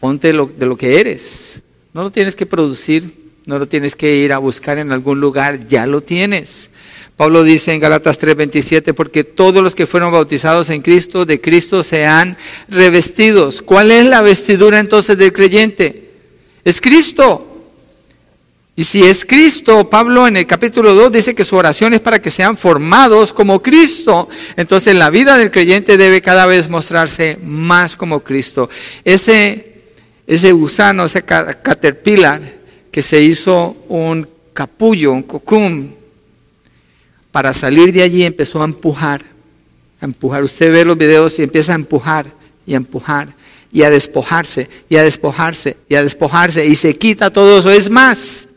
ponte lo, de lo que eres. No lo tienes que producir, no lo tienes que ir a buscar en algún lugar, ya lo tienes. Pablo dice en Galatas 3:27, porque todos los que fueron bautizados en Cristo, de Cristo se han revestidos. ¿Cuál es la vestidura entonces del creyente? Es Cristo. Y si es Cristo, Pablo en el capítulo 2 dice que su oración es para que sean formados como Cristo. Entonces la vida del creyente debe cada vez mostrarse más como Cristo. Ese, ese gusano, ese caterpillar que se hizo un capullo, un cocum, para salir de allí empezó a empujar, a empujar. Usted ve los videos y empieza a empujar y a empujar y a despojarse y a despojarse y a despojarse y se quita todo eso. Es más,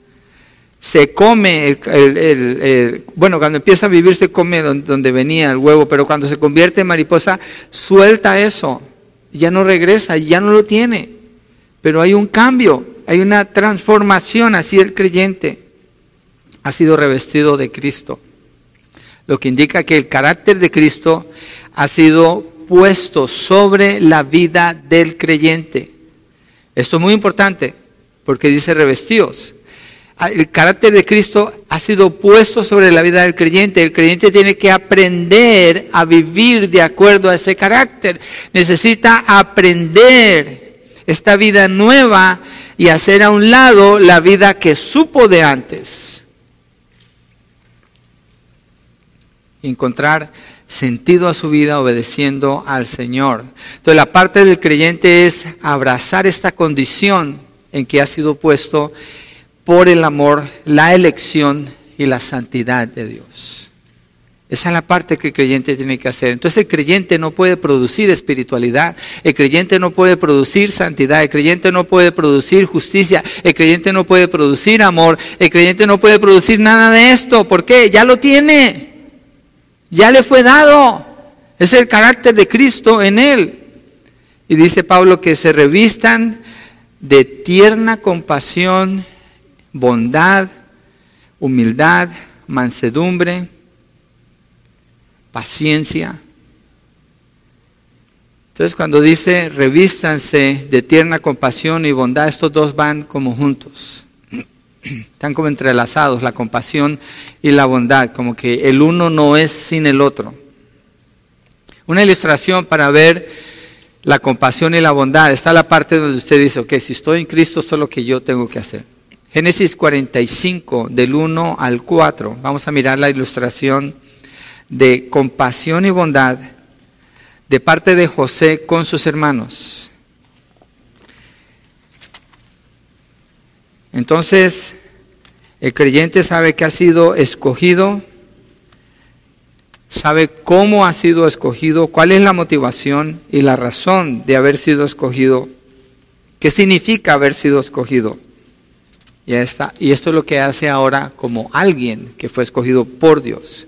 se come, el, bueno, cuando empieza a vivir se come donde, venía el huevo, pero cuando se convierte en mariposa, suelta eso, ya no regresa, ya no lo tiene. Pero hay un cambio, hay una transformación, así el creyente ha sido revestido de Cristo, lo que indica que el carácter de Cristo ha sido puesto sobre la vida del creyente. Esto es muy importante, porque dice revestidos el carácter de Cristo ha sido puesto sobre la vida del creyente. El creyente tiene que aprender a vivir de acuerdo a ese carácter. Necesita aprender esta vida nueva y hacer a un lado la vida que supo de antes. Encontrar sentido a su vida obedeciendo al Señor. Entonces la parte del creyente es abrazar esta condición en que ha sido puesto por el amor, la elección y la santidad de Dios. Esa es la parte que el creyente tiene que hacer. Entonces el creyente no puede producir espiritualidad, el creyente no puede producir santidad, el creyente no puede producir justicia, el creyente no puede producir amor, el creyente no puede producir nada de esto. ¿Por qué? Ya lo tiene, ya le fue dado. Es el carácter de Cristo en él. Y dice Pablo que se revistan de tierna compasión bondad, humildad, mansedumbre, paciencia. Entonces cuando dice revístanse de tierna compasión y bondad, estos dos van como juntos. Están como entrelazados, la compasión y la bondad, como que el uno no es sin el otro. Una ilustración para ver la compasión y la bondad. Está la parte donde usted dice, ok, si estoy en Cristo, esto es que yo tengo que hacer. Génesis 45, del 1 al 4. Vamos a mirar la ilustración de compasión y bondad de parte de José con sus hermanos. Entonces, el creyente sabe que ha sido escogido, sabe cómo ha sido escogido, cuál es la motivación y la razón de haber sido escogido, qué significa haber sido escogido. Y, y esto es lo que hace ahora como alguien que fue escogido por Dios.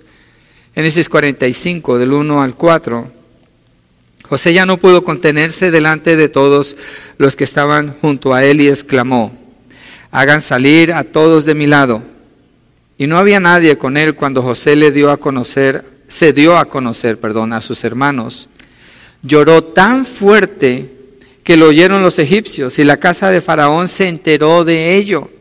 Génesis 45, del 1 al 4. José ya no pudo contenerse delante de todos los que estaban junto a él y exclamó, hagan salir a todos de mi lado. Y no había nadie con él cuando José le dio a conocer, se dio a conocer, perdón, a sus hermanos. Lloró tan fuerte que lo oyeron los egipcios y la casa de Faraón se enteró de ello.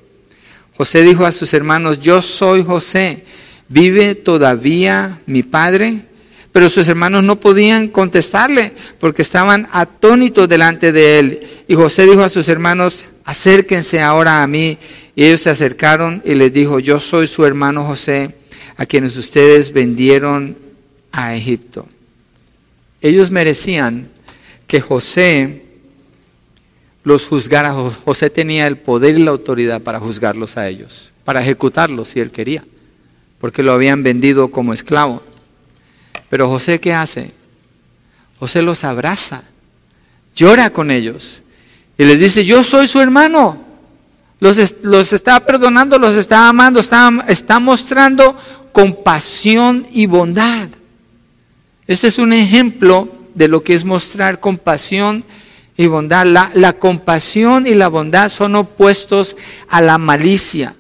José dijo a sus hermanos, yo soy José, ¿vive todavía mi padre? Pero sus hermanos no podían contestarle porque estaban atónitos delante de él. Y José dijo a sus hermanos, acérquense ahora a mí. Y ellos se acercaron y les dijo, yo soy su hermano José, a quienes ustedes vendieron a Egipto. Ellos merecían que José los juzgara. José tenía el poder y la autoridad para juzgarlos a ellos, para ejecutarlos si él quería, porque lo habían vendido como esclavo. Pero José, ¿qué hace? José los abraza, llora con ellos y les dice, yo soy su hermano. Los, los está perdonando, los está amando, está, está mostrando compasión y bondad. Ese es un ejemplo de lo que es mostrar compasión y bondad. La, la compasión y la bondad son opuestos a la malicia.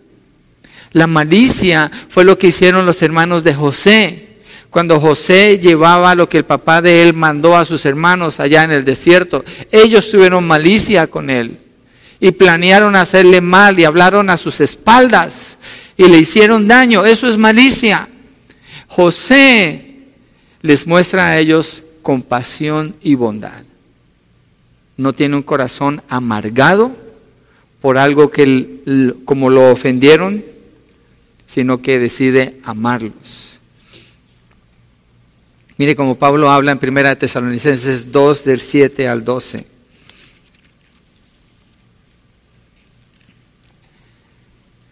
La malicia fue lo que hicieron los hermanos de José. Cuando José llevaba lo que el papá de él mandó a sus hermanos allá en el desierto, ellos tuvieron malicia con él y planearon hacerle mal y hablaron a sus espaldas y le hicieron daño. Eso es malicia. José les muestra a ellos compasión y bondad no tiene un corazón amargado por algo que como lo ofendieron, sino que decide amarlos. Mire como Pablo habla en 1 Tesalonicenses 2 del 7 al 12.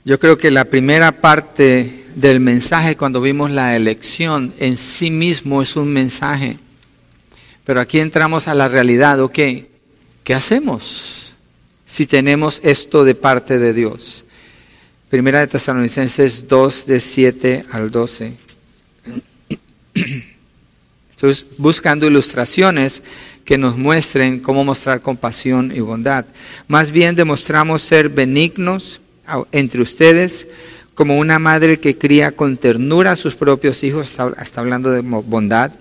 Yo creo que la primera parte del mensaje cuando vimos la elección en sí mismo es un mensaje. Pero aquí entramos a la realidad, ¿ok? ¿Qué hacemos si tenemos esto de parte de Dios? Primera de Tesalonicenses 2, de 7 al 12. Buscando ilustraciones que nos muestren cómo mostrar compasión y bondad. Más bien demostramos ser benignos entre ustedes como una madre que cría con ternura a sus propios hijos, está hablando de bondad.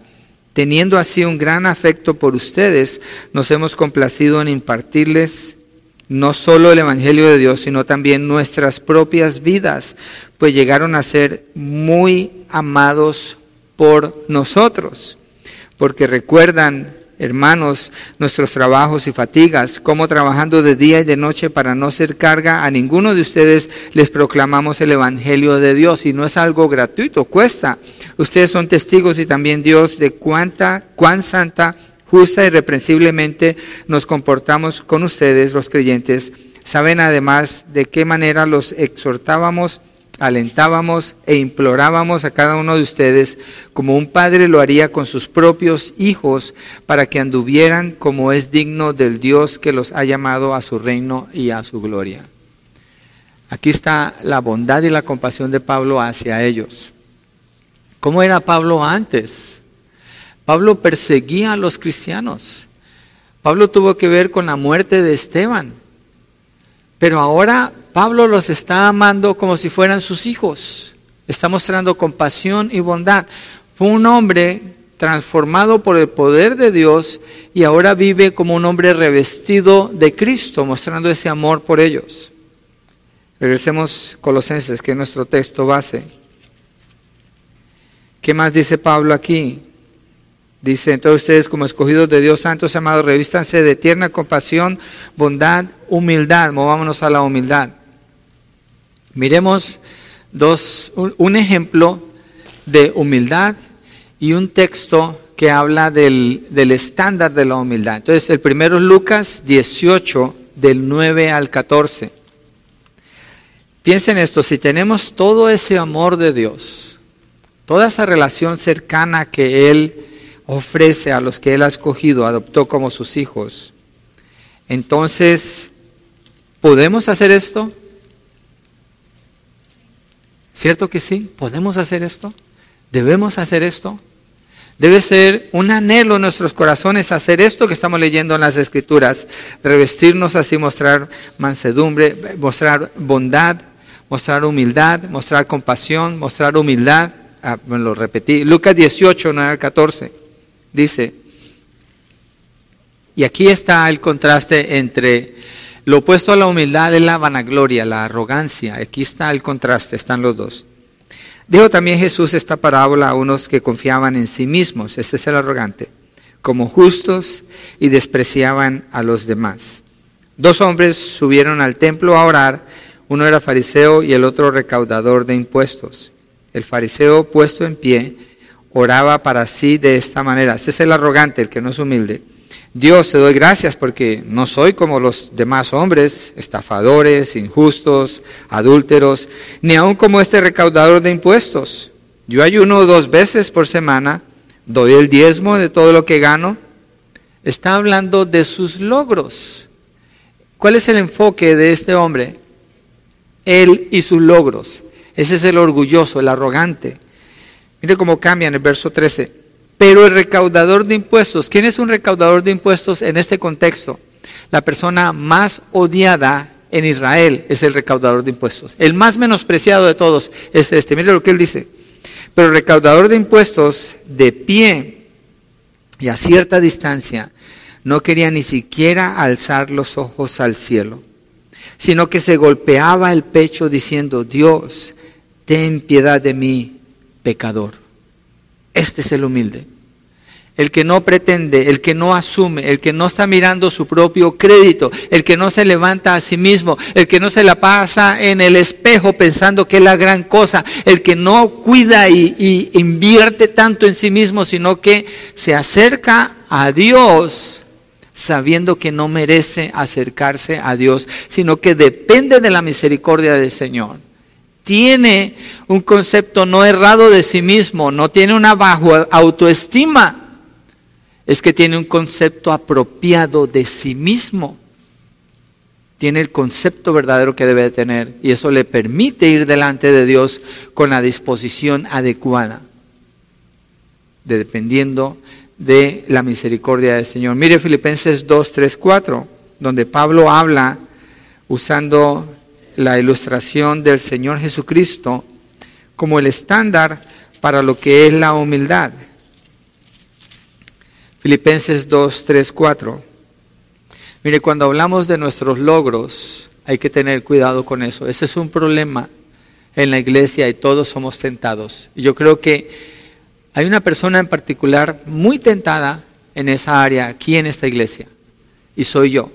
Teniendo así un gran afecto por ustedes, nos hemos complacido en impartirles no solo el Evangelio de Dios, sino también nuestras propias vidas, pues llegaron a ser muy amados por nosotros, porque recuerdan, hermanos, nuestros trabajos y fatigas, como trabajando de día y de noche para no ser carga a ninguno de ustedes, les proclamamos el Evangelio de Dios, y no es algo gratuito, cuesta. Ustedes son testigos y también Dios de cuánta, cuán santa justa y reprensiblemente nos comportamos con ustedes, los creyentes. Saben además de qué manera los exhortábamos, alentábamos e implorábamos a cada uno de ustedes, como un padre lo haría con sus propios hijos, para que anduvieran como es digno del Dios que los ha llamado a su reino y a su gloria. Aquí está la bondad y la compasión de Pablo hacia ellos. ¿Cómo era Pablo antes? Pablo perseguía a los cristianos. Pablo tuvo que ver con la muerte de Esteban. Pero ahora Pablo los está amando como si fueran sus hijos. Está mostrando compasión y bondad. Fue un hombre transformado por el poder de Dios y ahora vive como un hombre revestido de Cristo, mostrando ese amor por ellos. Regresemos Colosenses, que es nuestro texto base. ¿Qué más dice Pablo aquí? Dice, entonces ustedes como escogidos de Dios santos, amados, revístanse de tierna compasión, bondad, humildad. Movámonos a la humildad. Miremos un, ejemplo de humildad y un texto que habla del, del estándar de la humildad. Entonces, el primero es Lucas 18, del 9 al 14. Piensen esto, si tenemos todo ese amor de Dios, toda esa relación cercana que Él ofrece a los que Él ha escogido, adoptó como sus hijos. Entonces, ¿podemos hacer esto? ¿Cierto que sí? ¿Podemos hacer esto? ¿Debemos hacer esto? Debe ser un anhelo en nuestros corazones hacer esto que estamos leyendo en las Escrituras, revestirnos así, mostrar mansedumbre, mostrar bondad, mostrar humildad, mostrar compasión, mostrar humildad. Ah, lo repetí. Lucas 18, 9 al 14 dice, y aquí está el contraste entre lo opuesto a la humildad es la vanagloria, la arrogancia. Aquí está el contraste, están los dos. Dijo también Jesús esta parábola a unos que confiaban en sí mismos, este es el arrogante, como justos y despreciaban a los demás. Dos hombres subieron al templo a orar, uno era fariseo y el otro recaudador de impuestos. El fariseo puesto en pie, oraba para sí de esta manera. Este es el arrogante, el que no es humilde. Dios, te doy gracias porque no soy como los demás hombres, estafadores, injustos, adúlteros, ni aun como este recaudador de impuestos. Yo ayuno dos veces por semana, doy el diezmo de todo lo que gano. Está hablando de sus logros. ¿Cuál es el enfoque de este hombre? Él y sus logros. Ese es el orgulloso, el arrogante. Mire cómo cambia en el verso 13. Pero el recaudador de impuestos, ¿quién es un recaudador de impuestos en este contexto? La persona más odiada en Israel es el recaudador de impuestos. El más menospreciado de todos es este. Mire lo que él dice. Pero el recaudador de impuestos, de pie y a cierta distancia, no quería ni siquiera alzar los ojos al cielo, sino que se golpeaba el pecho diciendo, Dios, ten piedad de mí, pecador. Este es el humilde. el que no pretende, el que no asume, el que no está mirando su propio crédito, el que no se levanta a sí mismo, el que no se la pasa en el espejo pensando que es la gran cosa, el que no cuida y, y invierte tanto en sí mismo, sino que se acerca a Dios sabiendo que no merece acercarse a Dios, sino que depende de la misericordia del Señor. Tiene un concepto no errado de sí mismo, no tiene una bajo autoestima, es que tiene un concepto apropiado de sí mismo. Tiene el concepto verdadero que debe tener y eso le permite ir delante de Dios con la disposición adecuada, dependiendo de la misericordia del Señor. Mire Filipenses 2, 3, 4, donde Pablo habla usando la ilustración del Señor Jesucristo como el estándar para lo que es la humildad. Filipenses 2, 3, 4. Mire, cuando hablamos de nuestros logros, hay que tener cuidado con eso. Ese es un problema en la iglesia y todos somos tentados. Y yo creo que hay una persona en particular muy tentada en esa área, aquí en esta iglesia, y soy yo.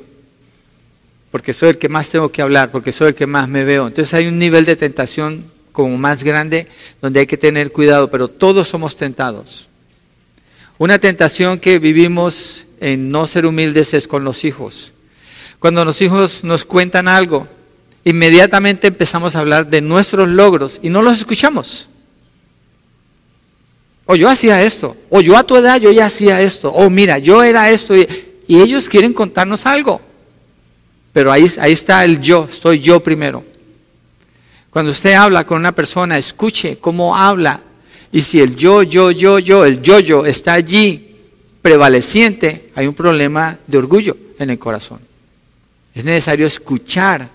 Porque soy el que más tengo que hablar, porque soy el que más me veo. Entonces hay un nivel de tentación como más grande donde hay que tener cuidado, pero todos somos tentados. Una tentación que vivimos en no ser humildes es con los hijos. Cuando los hijos nos cuentan algo, inmediatamente empezamos a hablar de nuestros logros y no los escuchamos. O yo hacía esto. O yo a tu edad yo ya hacía esto. O mira, yo era esto. Y, ellos quieren contarnos algo. Pero ahí, está el yo. Estoy yo primero. Cuando usted habla con una persona, escuche cómo habla. Y si el yo, yo, yo, yo, el yo, yo está allí prevaleciente, hay un problema de orgullo en el corazón. Es necesario escuchar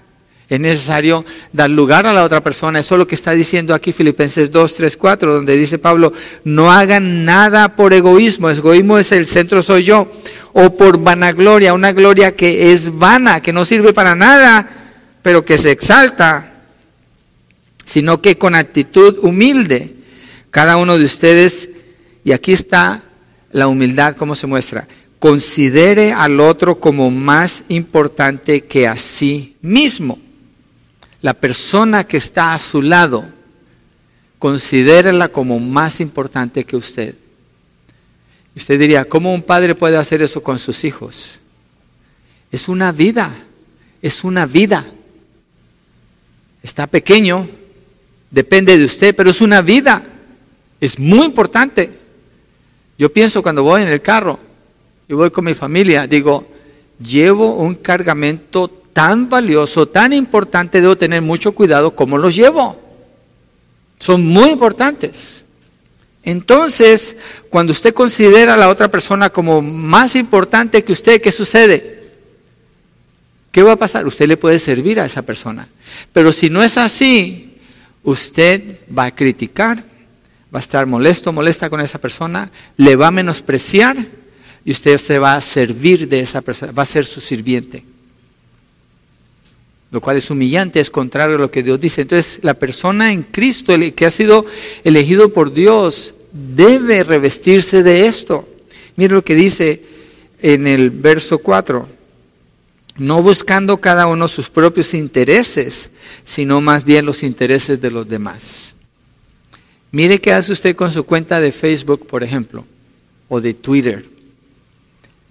es necesario dar lugar a la otra persona. Eso es lo que está diciendo aquí Filipenses 2, 3, 4, donde dice Pablo, no hagan nada por egoísmo. Egoísmo es el centro soy yo. O por vanagloria, una gloria que es vana, que no sirve para nada, pero que se exalta. Sino que con actitud humilde, cada uno de ustedes, y aquí está la humildad, cómo se muestra, considere al otro como más importante que a sí mismo la persona que está a su lado, considérela como más importante que usted. Usted diría, ¿cómo un padre puede hacer eso con sus hijos? Es una vida, es una vida. Está pequeño, depende de usted, pero es una vida. Es muy importante. Yo pienso cuando voy en el carro y voy con mi familia, digo, llevo un cargamento tan valioso, tan importante, debo tener mucho cuidado cómo los llevo. Son muy importantes. Entonces, cuando usted considera a la otra persona como más importante que usted, ¿qué sucede? ¿Qué va a pasar? Usted le puede servir a esa persona. Pero si no es así, usted va a criticar, va a estar molesto, molesta con esa persona, le va a menospreciar y usted se va a servir de esa persona, va a ser su sirviente lo cual es humillante, es contrario a lo que Dios dice. Entonces, la persona en Cristo, que ha sido elegido por Dios, debe revestirse de esto. Mira lo que dice en el verso 4, no buscando cada uno sus propios intereses, sino más bien los intereses de los demás. Mire qué hace usted con su cuenta de Facebook, por ejemplo, o de Twitter,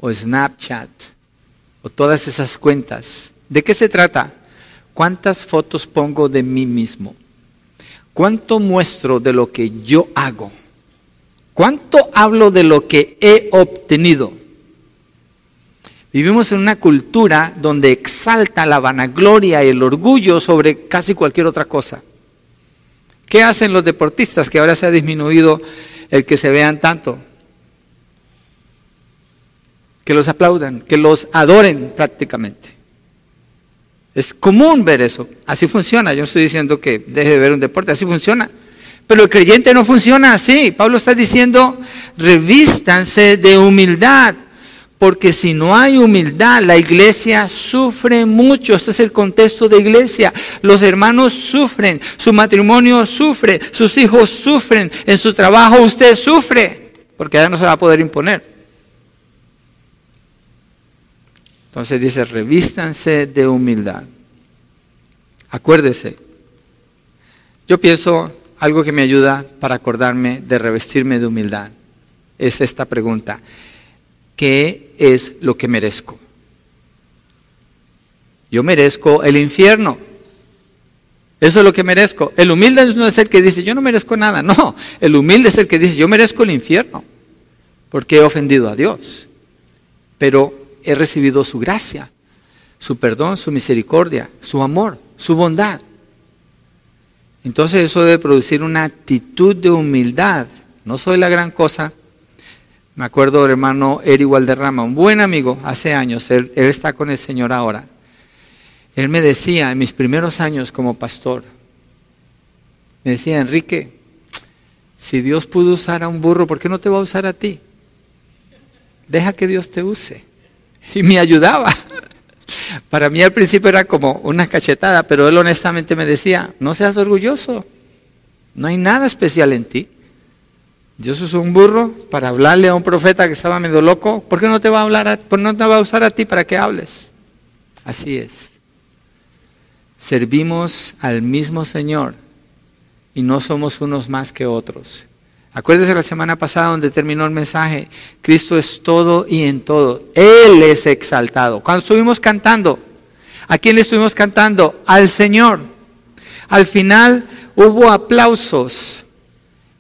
o Snapchat, o todas esas cuentas. ¿De qué se trata? ¿Cuántas fotos pongo de mí mismo? ¿Cuánto muestro de lo que yo hago? ¿Cuánto hablo de lo que he obtenido? Vivimos en una cultura donde exalta la vanagloria y el orgullo sobre casi cualquier otra cosa. ¿Qué hacen los deportistas que ahora se ha disminuido el que se vean tanto? Que los aplaudan, que los adoren prácticamente. Es común ver eso. Así funciona. Yo no estoy diciendo que deje de ver un deporte, así funciona. Pero el creyente no funciona así. Pablo está diciendo, revístanse de humildad. Porque si no hay humildad, la iglesia sufre mucho. Este es el contexto de iglesia. Los hermanos sufren, su matrimonio sufre, sus hijos sufren, en su trabajo usted sufre. porque ya no se va a poder imponer. Entonces dice, revístanse de humildad. Acuérdese. Yo pienso algo que me ayuda para acordarme de revestirme de humildad. Es esta pregunta. ¿Qué es lo que merezco? Yo merezco el infierno. Eso es lo que merezco. El humilde no es el que dice, yo no merezco nada. No, el humilde es el que dice, yo merezco el infierno. Porque he ofendido a Dios. Pero he recibido su gracia, su perdón, su misericordia, su amor, su bondad. Entonces eso debe producir una actitud de humildad. No soy la gran cosa. Me acuerdo del hermano Eri Valderrama, un buen amigo hace años, él, él está con el Señor ahora. Él me decía en mis primeros años como pastor, me decía, Enrique, si Dios pudo usar a un burro, ¿por qué no te va a usar a ti? Deja que Dios te use. Y me ayudaba. Para mí al principio era como una cachetada, pero él honestamente me decía, no seas orgulloso, no hay nada especial en ti. Dios usó un burro para hablarle a un profeta que estaba medio loco, ¿por qué no te va a hablar, no te va a usar a ti para que hables? Así es servimos al mismo Señor y no somos unos más que otros. Acuérdese la semana pasada donde terminó el mensaje, Cristo es todo y en todo. Él es exaltado. Cuando estuvimos cantando, ¿a quién le estuvimos cantando? Al Señor. Al final hubo aplausos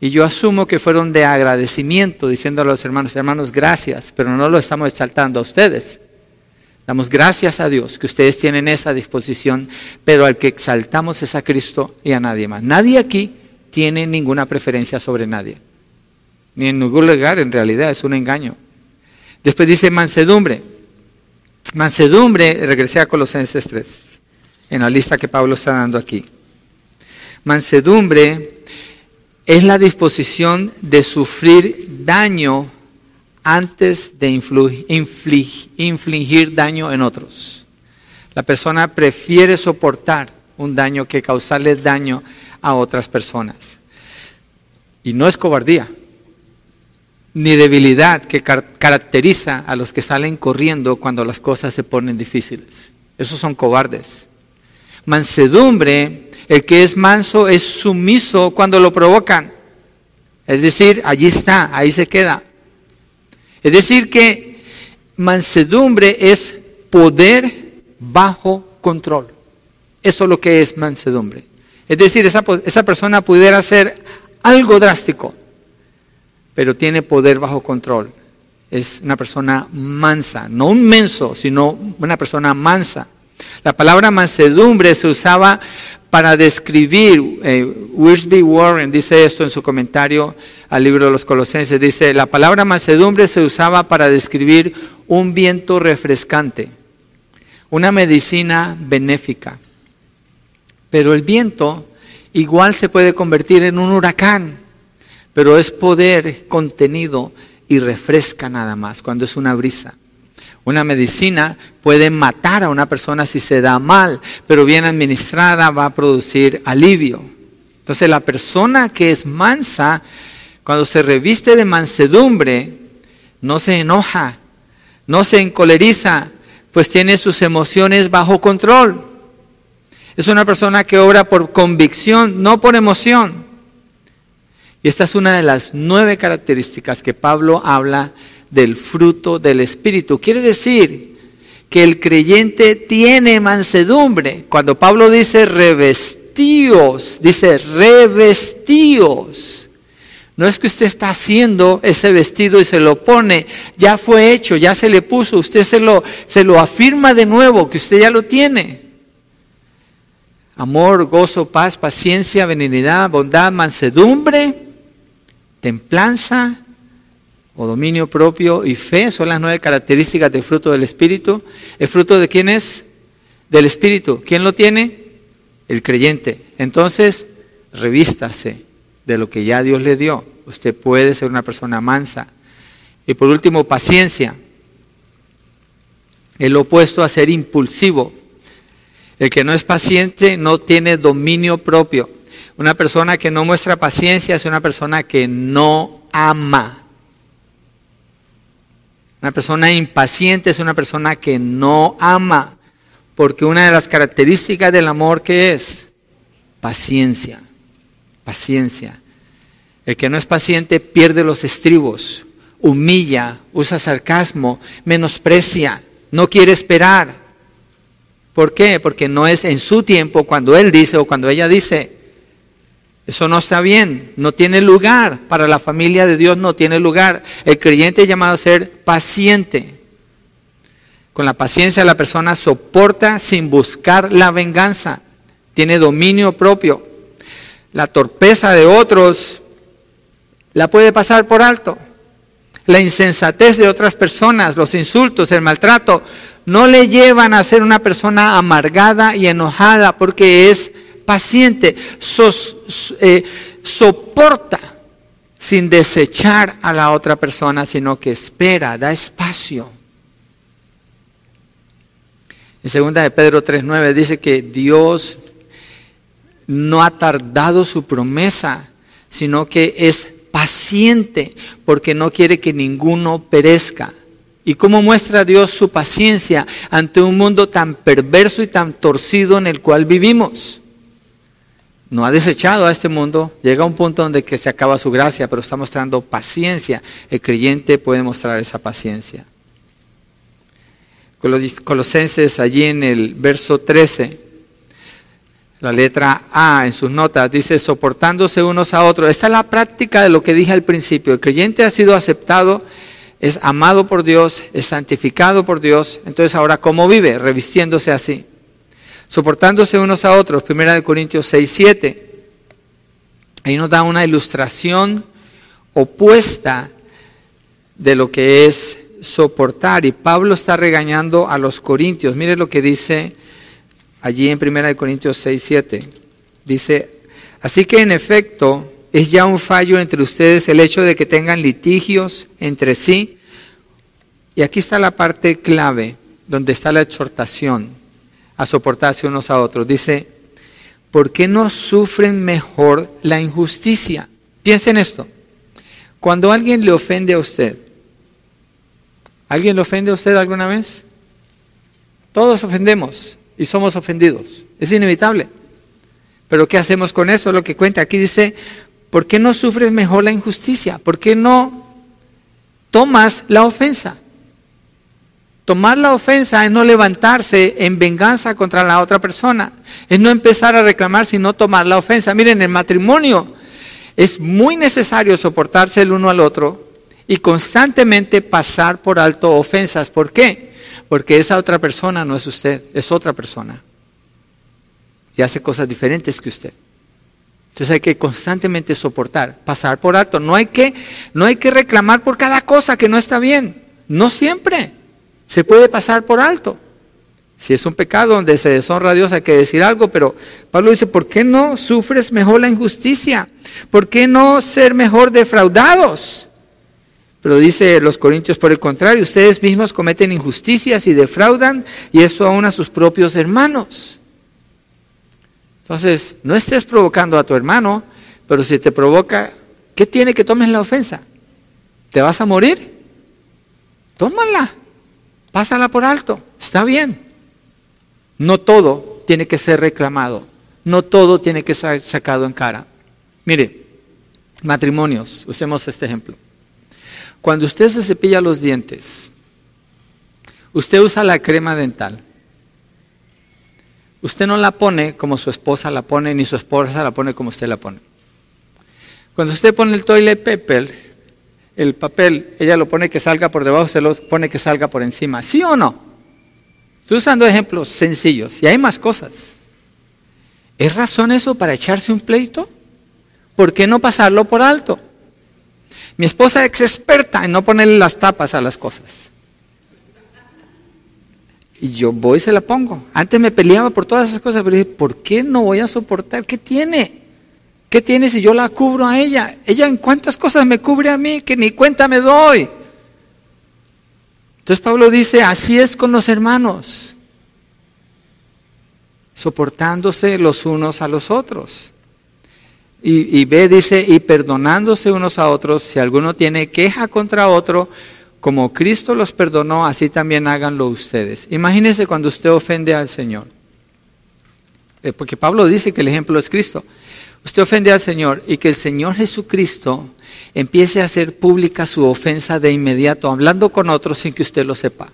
y yo asumo que fueron de agradecimiento, diciendo a los hermanos, hermanos, gracias, pero no lo estamos exaltando a ustedes. Damos gracias a Dios que ustedes tienen esa disposición, pero al que exaltamos es a Cristo y a nadie más. Nadie aquí tiene ninguna preferencia sobre nadie. Ni en ningún lugar, en realidad, es un engaño. Después dice mansedumbre. Mansedumbre, regresé a Colosenses 3, en la lista que Pablo está dando aquí. Mansedumbre es la disposición de sufrir daño antes de infligir, daño en otros. La persona prefiere soportar un daño que causarle daño a otras personas. Y no es cobardía, ni debilidad que caracteriza a los que salen corriendo cuando las cosas se ponen difíciles. Esos son cobardes. Mansedumbre, el que es manso es sumiso cuando lo provocan. Es decir, allí está, ahí se queda. Es decir, que mansedumbre es poder bajo control. Eso es lo que es mansedumbre. Es decir, esa, esa persona pudiera hacer algo drástico, pero tiene poder bajo control. Es una persona mansa, no un menso, sino una persona mansa. La palabra mansedumbre se usaba para describir, eh, Warren dice esto en su comentario al libro de los Colosenses, dice, la palabra mansedumbre se usaba para describir un viento refrescante, una medicina benéfica. Pero el viento igual se puede convertir en un huracán, pero es poder contenido y refresca nada más cuando es una brisa. Una medicina puede matar a una persona si se da mal, pero bien administrada va a producir alivio. Entonces la persona que es mansa, cuando se reviste de mansedumbre, no se enoja, no se encoleriza, pues tiene sus emociones bajo control. Es una persona que obra por convicción, no por emoción. Y esta es una de las nueve características que Pablo habla del fruto del Espíritu. Quiere decir que el creyente tiene mansedumbre. Cuando Pablo dice revestíos, dice revestíos. No es que usted está haciendo ese vestido y se lo pone, ya fue hecho, ya se le puso, usted se lo, se lo afirma de nuevo, que usted ya lo tiene. Amor, gozo, paz, paciencia, benignidad, bondad, mansedumbre, templanza, o dominio propio y fe son las nueve características del fruto del Espíritu. ¿El fruto de quién es? Del Espíritu. ¿Quién lo tiene? El creyente. Entonces, revístase de lo que ya Dios le dio. Usted puede ser una persona mansa. Y por último, paciencia. El opuesto a ser impulsivo. El que no es paciente no tiene dominio propio. Una persona que no muestra paciencia es una persona que no ama Una persona impaciente es una persona que no ama, porque una de las características del amor que es paciencia, paciencia. El que no es paciente pierde los estribos, humilla, usa sarcasmo, menosprecia, no quiere esperar. ¿Por qué? Porque no es en su tiempo cuando él dice o cuando ella dice. Eso no está bien, no tiene lugar. Para la familia de Dios no tiene lugar. El creyente es llamado a ser paciente. Con la paciencia la persona soporta sin buscar la venganza. Tiene dominio propio. La torpeza de otros la puede pasar por alto. La insensatez de otras personas, los insultos, el maltrato, no le llevan a ser una persona amargada y enojada porque es paciente, eh, soporta sin desechar a la otra persona, sino que espera, da espacio. En segunda de Pedro 3.9 dice que Dios no ha tardado su promesa, sino que es paciente porque no quiere que ninguno perezca. ¿Y cómo muestra Dios su paciencia ante un mundo tan perverso y tan torcido en el cual vivimos? no ha desechado a este mundo, llega a un punto donde que se acaba su gracia, pero está mostrando paciencia. El creyente puede mostrar esa paciencia. Colosenses, allí en el verso 13, la letra A en sus notas, dice, soportándose unos a otros. Esta es la práctica de lo que dije al principio. El creyente ha sido aceptado, es amado por Dios, es santificado por Dios. Entonces ahora, ¿cómo vive? Revistiéndose así soportándose unos a otros, primera de Corintios 6, 7. Ahí nos da una ilustración opuesta de lo que es soportar. Y Pablo está regañando a los corintios. Mire lo que dice allí en primera de Corintios 6, 7. Dice, así que en efecto es ya un fallo entre ustedes el hecho de que tengan litigios entre sí. Y aquí está la parte clave, donde está la exhortación a soportarse unos a otros. Dice, ¿por qué no sufren mejor la injusticia? Piensen esto. Cuando alguien le ofende a usted, ¿alguien le ofende a usted alguna vez? Todos ofendemos y somos ofendidos. Es inevitable. Pero ¿qué hacemos con eso? Lo que cuenta aquí dice, ¿por qué no sufres mejor la injusticia? ¿Por qué no tomas la ofensa? Tomar la ofensa es no levantarse en venganza contra la otra persona. Es no empezar a reclamar, sino tomar la ofensa. Miren, el matrimonio es muy necesario soportarse el uno al otro y constantemente pasar por alto ofensas. ¿Por qué? Porque esa otra persona no es usted, es otra persona. Y hace cosas diferentes que usted. Entonces hay que constantemente soportar, pasar por alto. No hay que, no hay que reclamar por cada cosa que no está bien. No siempre se puede pasar por alto. Si es un pecado donde se deshonra a Dios hay que decir algo, pero Pablo dice, ¿por qué no sufres mejor la injusticia? ¿Por qué no ser mejor defraudados? Pero dice los Corintios, por el contrario, ustedes mismos cometen injusticias y defraudan, y eso aún a sus propios hermanos. Entonces, no estés provocando a tu hermano, pero si te provoca, ¿qué tiene que tomes la ofensa? ¿Te vas a morir? Tómala. Pásala por alto, está bien. No todo tiene que ser reclamado, no todo tiene que ser sacado en cara. Mire, matrimonios, usemos este ejemplo. Cuando usted se cepilla los dientes, usted usa la crema dental. Usted no la pone como su esposa la pone, ni su esposa la pone como usted la pone. Cuando usted pone el toilet paper, el papel, ella lo pone que salga por debajo, se lo pone que salga por encima. ¿Sí o no? Estoy usando ejemplos sencillos y hay más cosas. ¿Es razón eso para echarse un pleito? ¿Por qué no pasarlo por alto? Mi esposa es experta en no ponerle las tapas a las cosas. Y yo voy y se la pongo. Antes me peleaba por todas esas cosas, pero dije, ¿por qué no voy a soportar? ¿Qué tiene? ¿Qué tiene si yo la cubro a ella? Ella en cuántas cosas me cubre a mí que ni cuenta me doy. Entonces Pablo dice, así es con los hermanos, soportándose los unos a los otros. Y, ve, dice, y perdonándose unos a otros, si alguno tiene queja contra otro, como Cristo los perdonó, así también háganlo ustedes. Imagínese cuando usted ofende al Señor. Eh, porque Pablo dice que el ejemplo es Cristo. Usted ofende al Señor y que el Señor Jesucristo empiece a hacer pública su ofensa de inmediato, hablando con otros sin que usted lo sepa.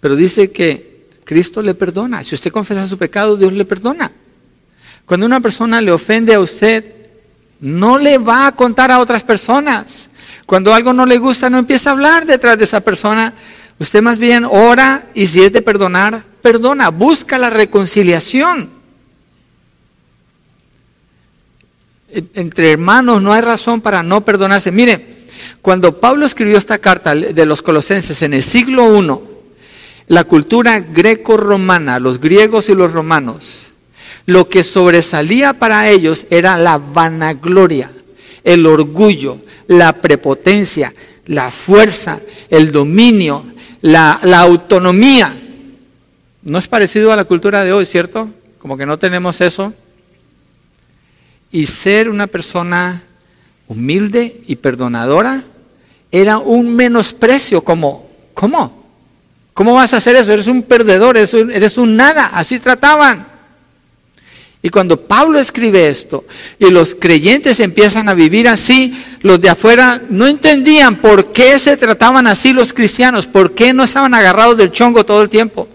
Pero dice que Cristo le perdona. Si usted confiesa su pecado, Dios le perdona. Cuando una persona le ofende a usted, no le va a contar a otras personas. Cuando algo no le gusta, no empieza a hablar detrás de esa persona. Usted más bien ora y si es de perdonar, perdona, busca la reconciliación. Entre hermanos no hay razón para no perdonarse. Mire, cuando Pablo escribió esta carta de los colosenses en el siglo I, la cultura greco-romana, los griegos y los romanos, lo que sobresalía para ellos era la vanagloria, el orgullo, la prepotencia, la fuerza, el dominio, la, autonomía. No es parecido a la cultura de hoy, ¿cierto? Como que no tenemos eso. Y ser una persona humilde y perdonadora era un menosprecio, como, ¿cómo? ¿Cómo vas a hacer eso? Eres un perdedor, eres un, nada. Así trataban. Y cuando Pablo escribe esto y los creyentes empiezan a vivir así, los de afuera no entendían por qué se trataban así los cristianos, por qué no estaban agarrados del chongo todo el tiempo,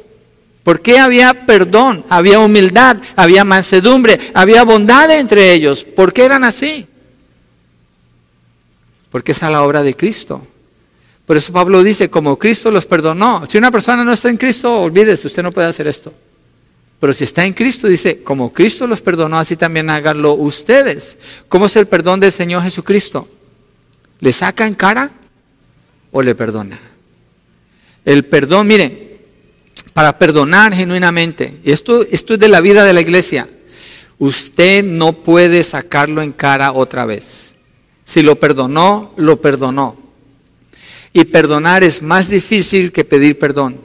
por qué había perdón, había humildad, había mansedumbre, había bondad entre ellos, por qué eran así. Porque esa es la obra de Cristo. Por eso Pablo dice, como Cristo los perdonó. Si una persona no está en Cristo, olvídese, usted no puede hacer esto. Pero si está en Cristo, dice, como Cristo los perdonó, así también háganlo ustedes. ¿Cómo es el perdón del Señor Jesucristo? ¿Le saca en cara o le perdona? El perdón, mire, para perdonar genuinamente, esto, esto es de la vida de la iglesia, usted no puede sacarlo en cara otra vez. Si lo perdonó, lo perdonó. Y perdonar es más difícil que pedir perdón.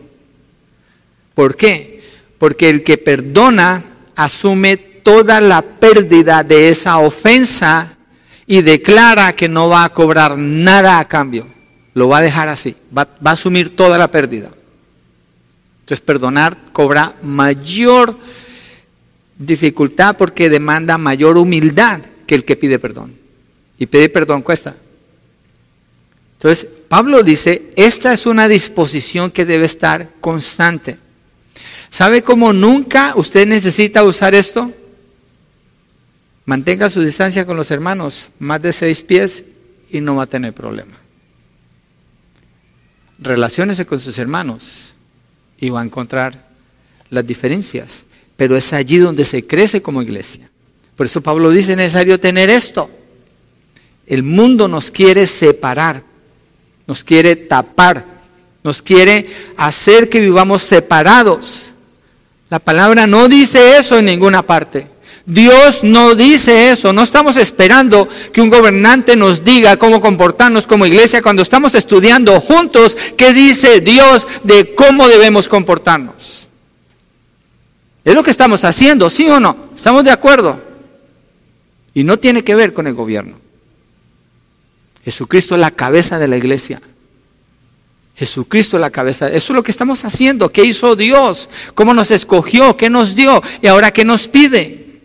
¿Por qué? Porque el que perdona asume toda la pérdida de esa ofensa y declara que no va a cobrar nada a cambio. Lo va a dejar así. Va, a asumir toda la pérdida. Entonces perdonar cobra mayor dificultad porque demanda mayor humildad que el que pide perdón. Y pedir perdón cuesta. Entonces, Pablo dice, esta es una disposición que debe estar constante. ¿Sabe cómo nunca usted necesita usar esto? Mantenga su distancia con los hermanos, más de seis pies, y no va a tener problema. Relaciónese con sus hermanos y va a encontrar las diferencias. Pero es allí donde se crece como iglesia. Por eso Pablo dice, es necesario tener esto. El mundo nos quiere separar, nos quiere tapar, nos quiere hacer que vivamos separados. La palabra no dice eso en ninguna parte. Dios no dice eso. No estamos esperando que un gobernante nos diga cómo comportarnos como iglesia cuando estamos estudiando juntos qué dice Dios de cómo debemos comportarnos. Es lo que estamos haciendo, ¿sí o no? ¿Estamos de acuerdo? Y no tiene que ver con el gobierno. Jesucristo es la cabeza de la iglesia. Jesucristo es la cabeza. Eso es lo que estamos haciendo. ¿Qué hizo Dios? ¿Cómo nos escogió? ¿Qué nos dio? ¿Y ahora qué nos pide?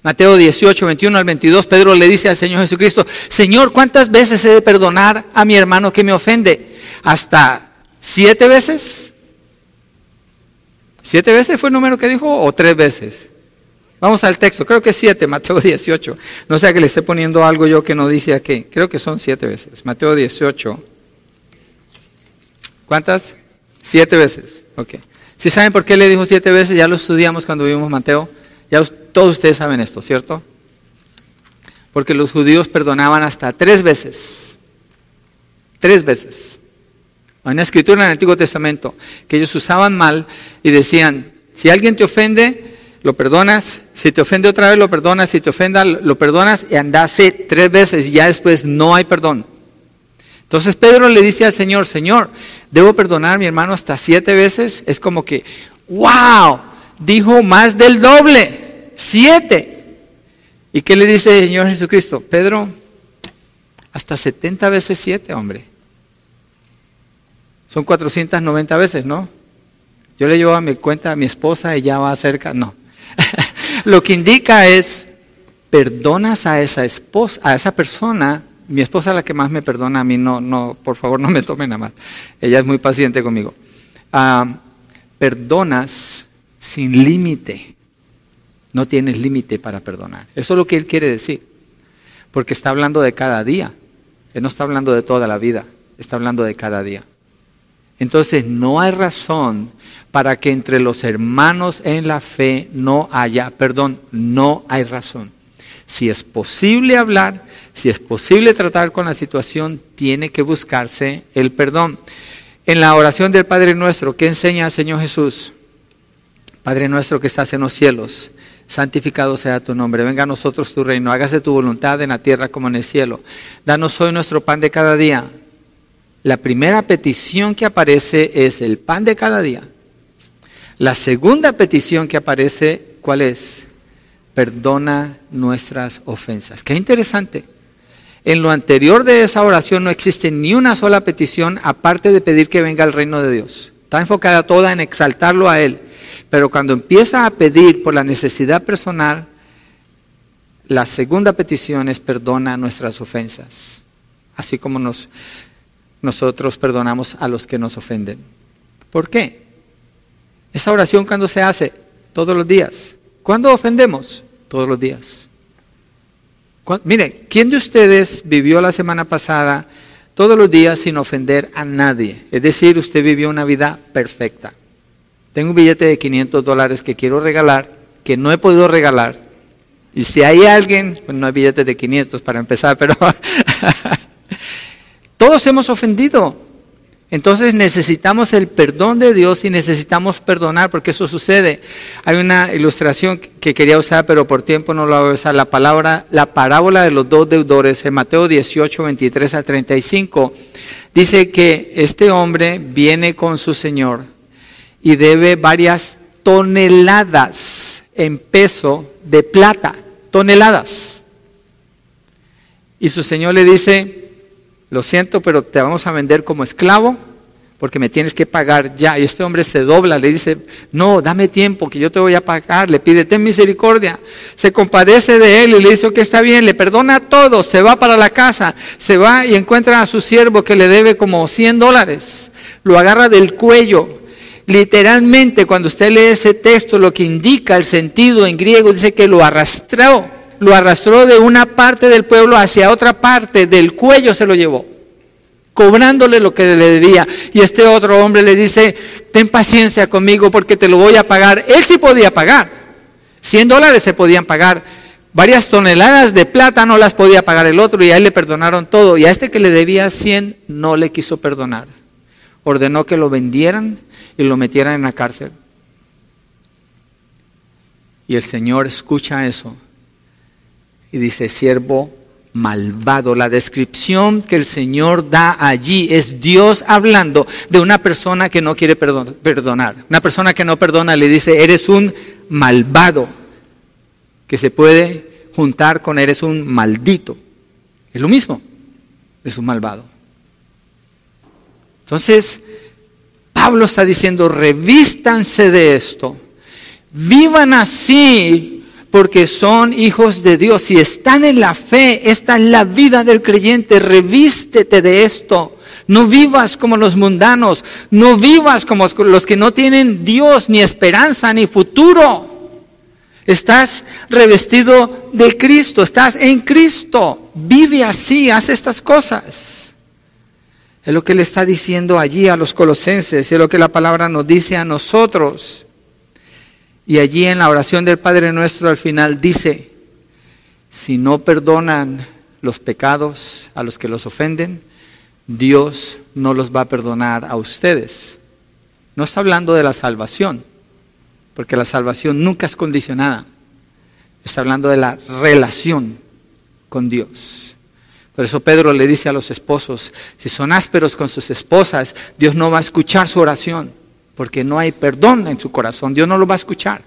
Mateo 18, 21 al 22, Pedro le dice al Señor Jesucristo, Señor, ¿cuántas veces he de perdonar a mi hermano que me ofende? ¿Hasta siete veces? ¿Siete veces fue el número que dijo o tres veces? Vamos al texto, creo que es siete, Mateo 18. No sea que le esté poniendo algo yo que no dice aquí. Creo que son siete veces. Mateo 18. ¿Cuántas? Siete veces. Ok. Si saben por qué le dijo siete veces, ya lo estudiamos cuando vimos Mateo. Ya todos ustedes saben esto, ¿cierto? Porque los judíos perdonaban hasta tres veces. Tres veces. Hay una escritura en el Antiguo Testamento que ellos usaban mal y decían, si alguien te ofende, lo perdonas, si te ofende otra vez lo perdonas, si te ofenda lo perdonas y andase tres veces y ya después no hay perdón. Entonces Pedro le dice al Señor, Señor, ¿debo perdonar a mi hermano hasta siete veces? Es como que, wow, dijo más del doble, siete. ¿Y qué le dice el Señor Jesucristo? Pedro, Hasta 70 veces 7, hombre. Son 490 veces, ¿no? Yo le llevo a mi cuenta a mi esposa y ya va cerca. No. Lo que indica es, perdonas a esa esposa, a esa persona. Mi esposa es la que más me perdona a mí, no, no, por favor no me tomen a mal. Ella es muy paciente conmigo. Ah, perdonas sin límite. No tienes límite para perdonar. Eso es lo que él quiere decir. Porque está hablando de cada día. Él no está hablando de toda la vida. Está hablando de cada día. Entonces no hay razón para que entre los hermanos en la fe no haya, perdón, no hay razón. Si es posible hablar, si es posible tratar con la situación, tiene que buscarse el perdón. En la oración del Padre nuestro, ¿qué enseña el Señor Jesús? Padre nuestro que estás en los cielos, santificado sea tu nombre, venga a nosotros tu reino, hágase tu voluntad en la tierra como en el cielo. Danos hoy nuestro pan de cada día. La primera petición que aparece es el pan de cada día. La segunda petición que aparece, ¿cuál es? Perdona nuestras ofensas. Qué interesante. En lo anterior de esa oración no existe ni una sola petición aparte de pedir que venga el reino de Dios. Está enfocada toda en exaltarlo a Él. Pero cuando empieza a pedir por la necesidad personal, la segunda petición es perdona nuestras ofensas. Así como nos, nosotros perdonamos a los que nos ofenden. ¿Por qué? Esa oración cuando se hace todos los días. ¿Cuándo ofendemos? Todos los días. Mire, ¿quién de ustedes vivió la semana pasada todos los días sin ofender a nadie? Es decir, usted vivió una vida perfecta. Tengo un billete de 500 dólares que quiero regalar, que no he podido regalar. Y si hay alguien, pues no hay billetes de 500 para empezar, pero todos hemos ofendido. Entonces necesitamos el perdón de Dios y necesitamos perdonar, porque eso sucede. Hay una ilustración que quería usar, pero por tiempo no la voy a usar. La palabra, la parábola de los dos deudores en Mateo 18, 23 a 35, dice que este hombre viene con su Señor y debe varias toneladas en peso de plata, toneladas. Y su Señor le dice, lo siento, pero te vamos a vender como esclavo porque me tienes que pagar ya. Y este hombre se dobla, le dice, no, dame tiempo, que yo te voy a pagar. Le pide, ten misericordia. Se compadece de él y le dice que está bien, le perdona todo, se va para la casa, se va y encuentra a su siervo que le debe como 100 dólares. Lo agarra del cuello. Literalmente, cuando usted lee ese texto, lo que indica el sentido en griego dice que lo arrastró lo arrastró de una parte del pueblo hacia otra parte, del cuello se lo llevó, cobrándole lo que le debía. Y este otro hombre le dice, ten paciencia conmigo porque te lo voy a pagar. Él sí podía pagar, 100 dólares se podían pagar, varias toneladas de plata no las podía pagar el otro y a él le perdonaron todo. Y a este que le debía 100 no le quiso perdonar. Ordenó que lo vendieran y lo metieran en la cárcel. Y el Señor escucha eso y dice siervo malvado. La descripción que el Señor da allí es Dios hablando de una persona que no quiere perdonar. Una persona que no perdona le dice, eres un malvado, que se puede juntar con eres un maldito. Es lo mismo, es un malvado. Entonces, Pablo está diciendo, revístanse de esto, vivan así porque son hijos de Dios. Si están en la fe, esta es la vida del creyente, revístete de esto. No vivas como los mundanos, no vivas como los que no tienen Dios, ni esperanza, ni futuro. Estás revestido de Cristo, estás en Cristo. Vive así, haz estas cosas. Es lo que le está diciendo allí a los colosenses, es lo que la palabra nos dice a nosotros. Y allí en la oración del Padre Nuestro al final dice, si no perdonan los pecados a los que los ofenden, Dios no los va a perdonar a ustedes. No está hablando de la salvación, porque la salvación nunca es condicionada. Está hablando de la relación con Dios. Por eso Pedro le dice a los esposos, si son ásperos con sus esposas, Dios no va a escuchar su oración porque no hay perdón en su corazón, Dios no lo va a escuchar.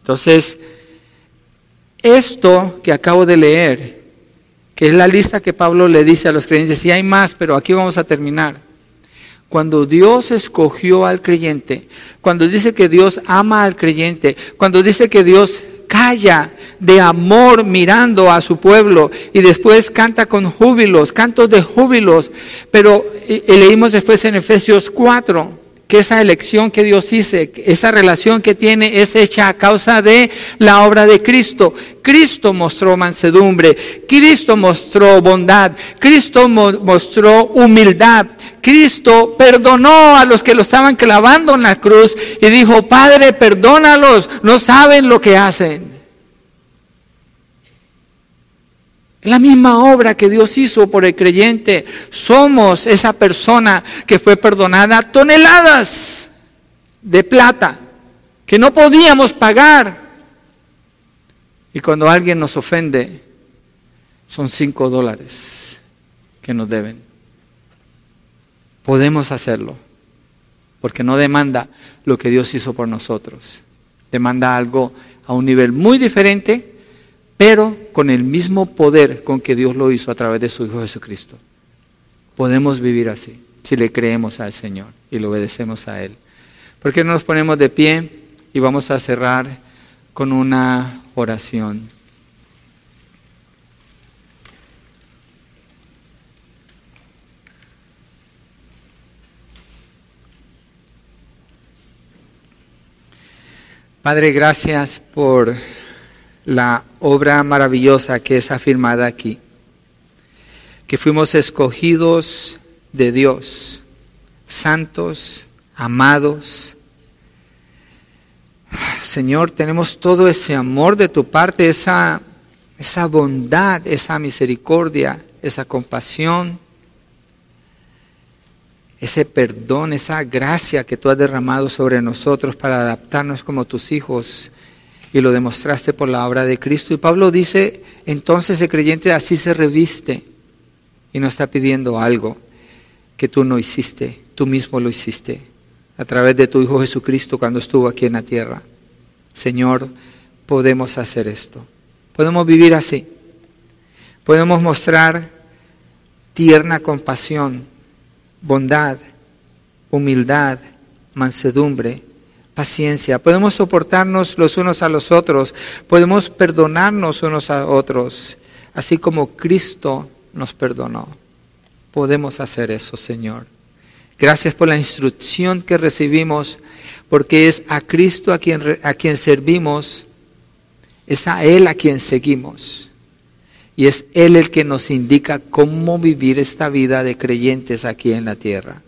Entonces, esto que acabo de leer, que es la lista que Pablo le dice a los creyentes, y hay más, pero aquí vamos a terminar. Cuando Dios escogió al creyente, cuando dice que Dios ama al creyente, cuando dice que Dios calla de amor mirando a su pueblo y después canta con júbilos, cantos de júbilos, pero leímos después en Efesios 4 que esa elección que Dios hizo, esa relación que tiene es hecha a causa de la obra de Cristo. Cristo mostró mansedumbre, Cristo mostró bondad, Cristo mostró humildad, Cristo perdonó a los que lo estaban clavando en la cruz y dijo, Padre, perdónalos, no saben lo que hacen. La misma obra que Dios hizo por el creyente. Somos esa persona que fue perdonada toneladas de plata que no podíamos pagar. Y cuando alguien nos ofende, son cinco dólares que nos deben. Podemos hacerlo, porque no demanda lo que Dios hizo por nosotros. Demanda algo a un nivel muy diferente pero con el mismo poder con que Dios lo hizo a través de su Hijo Jesucristo. Podemos vivir así, si le creemos al Señor y le obedecemos a Él. ¿Por qué no nos ponemos de pie y vamos a cerrar con una oración? Padre, gracias por la obra maravillosa que es afirmada aquí, que fuimos escogidos de Dios, santos, amados. Señor, tenemos todo ese amor de tu parte, esa, esa bondad, esa misericordia, esa compasión, ese perdón, esa gracia que tú has derramado sobre nosotros para adaptarnos como tus hijos y lo demostraste por la obra de Cristo. Y Pablo dice, entonces el creyente así se reviste y no está pidiendo algo que tú no hiciste, tú mismo lo hiciste a través de tu Hijo Jesucristo cuando estuvo aquí en la tierra. Señor, podemos hacer esto. Podemos vivir así. Podemos mostrar tierna compasión, bondad, humildad, mansedumbre, paciencia, podemos soportarnos los unos a los otros, podemos perdonarnos unos a otros, así como Cristo nos perdonó. Podemos hacer eso, Señor. Gracias por la instrucción que recibimos, porque es a Cristo a quien, a quien servimos, es a Él a quien seguimos. Y es Él el que nos indica cómo vivir esta vida de creyentes aquí en la tierra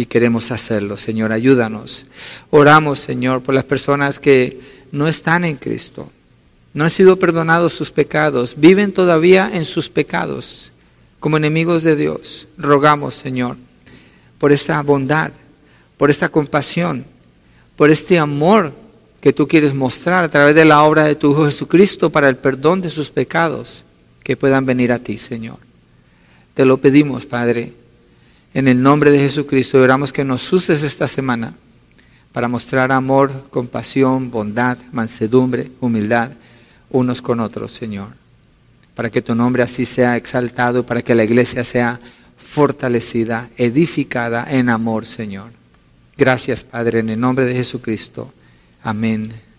y queremos hacerlo. Señor, ayúdanos. Oramos, Señor, por las personas que no están en Cristo, no han sido perdonados sus pecados, viven todavía en sus pecados como enemigos de Dios. Rogamos, Señor, por esta bondad, por esta compasión, por este amor que tú quieres mostrar a través de la obra de tu Hijo Jesucristo para el perdón de sus pecados, que puedan venir a ti, Señor. Te lo pedimos, Padre en el nombre de Jesucristo oramos que nos uses esta semana para mostrar amor, compasión, bondad, mansedumbre, humildad unos con otros, Señor. Para que tu nombre así sea exaltado, para que la iglesia sea fortalecida, edificada en amor, Señor. Gracias, Padre, en el nombre de Jesucristo. Amén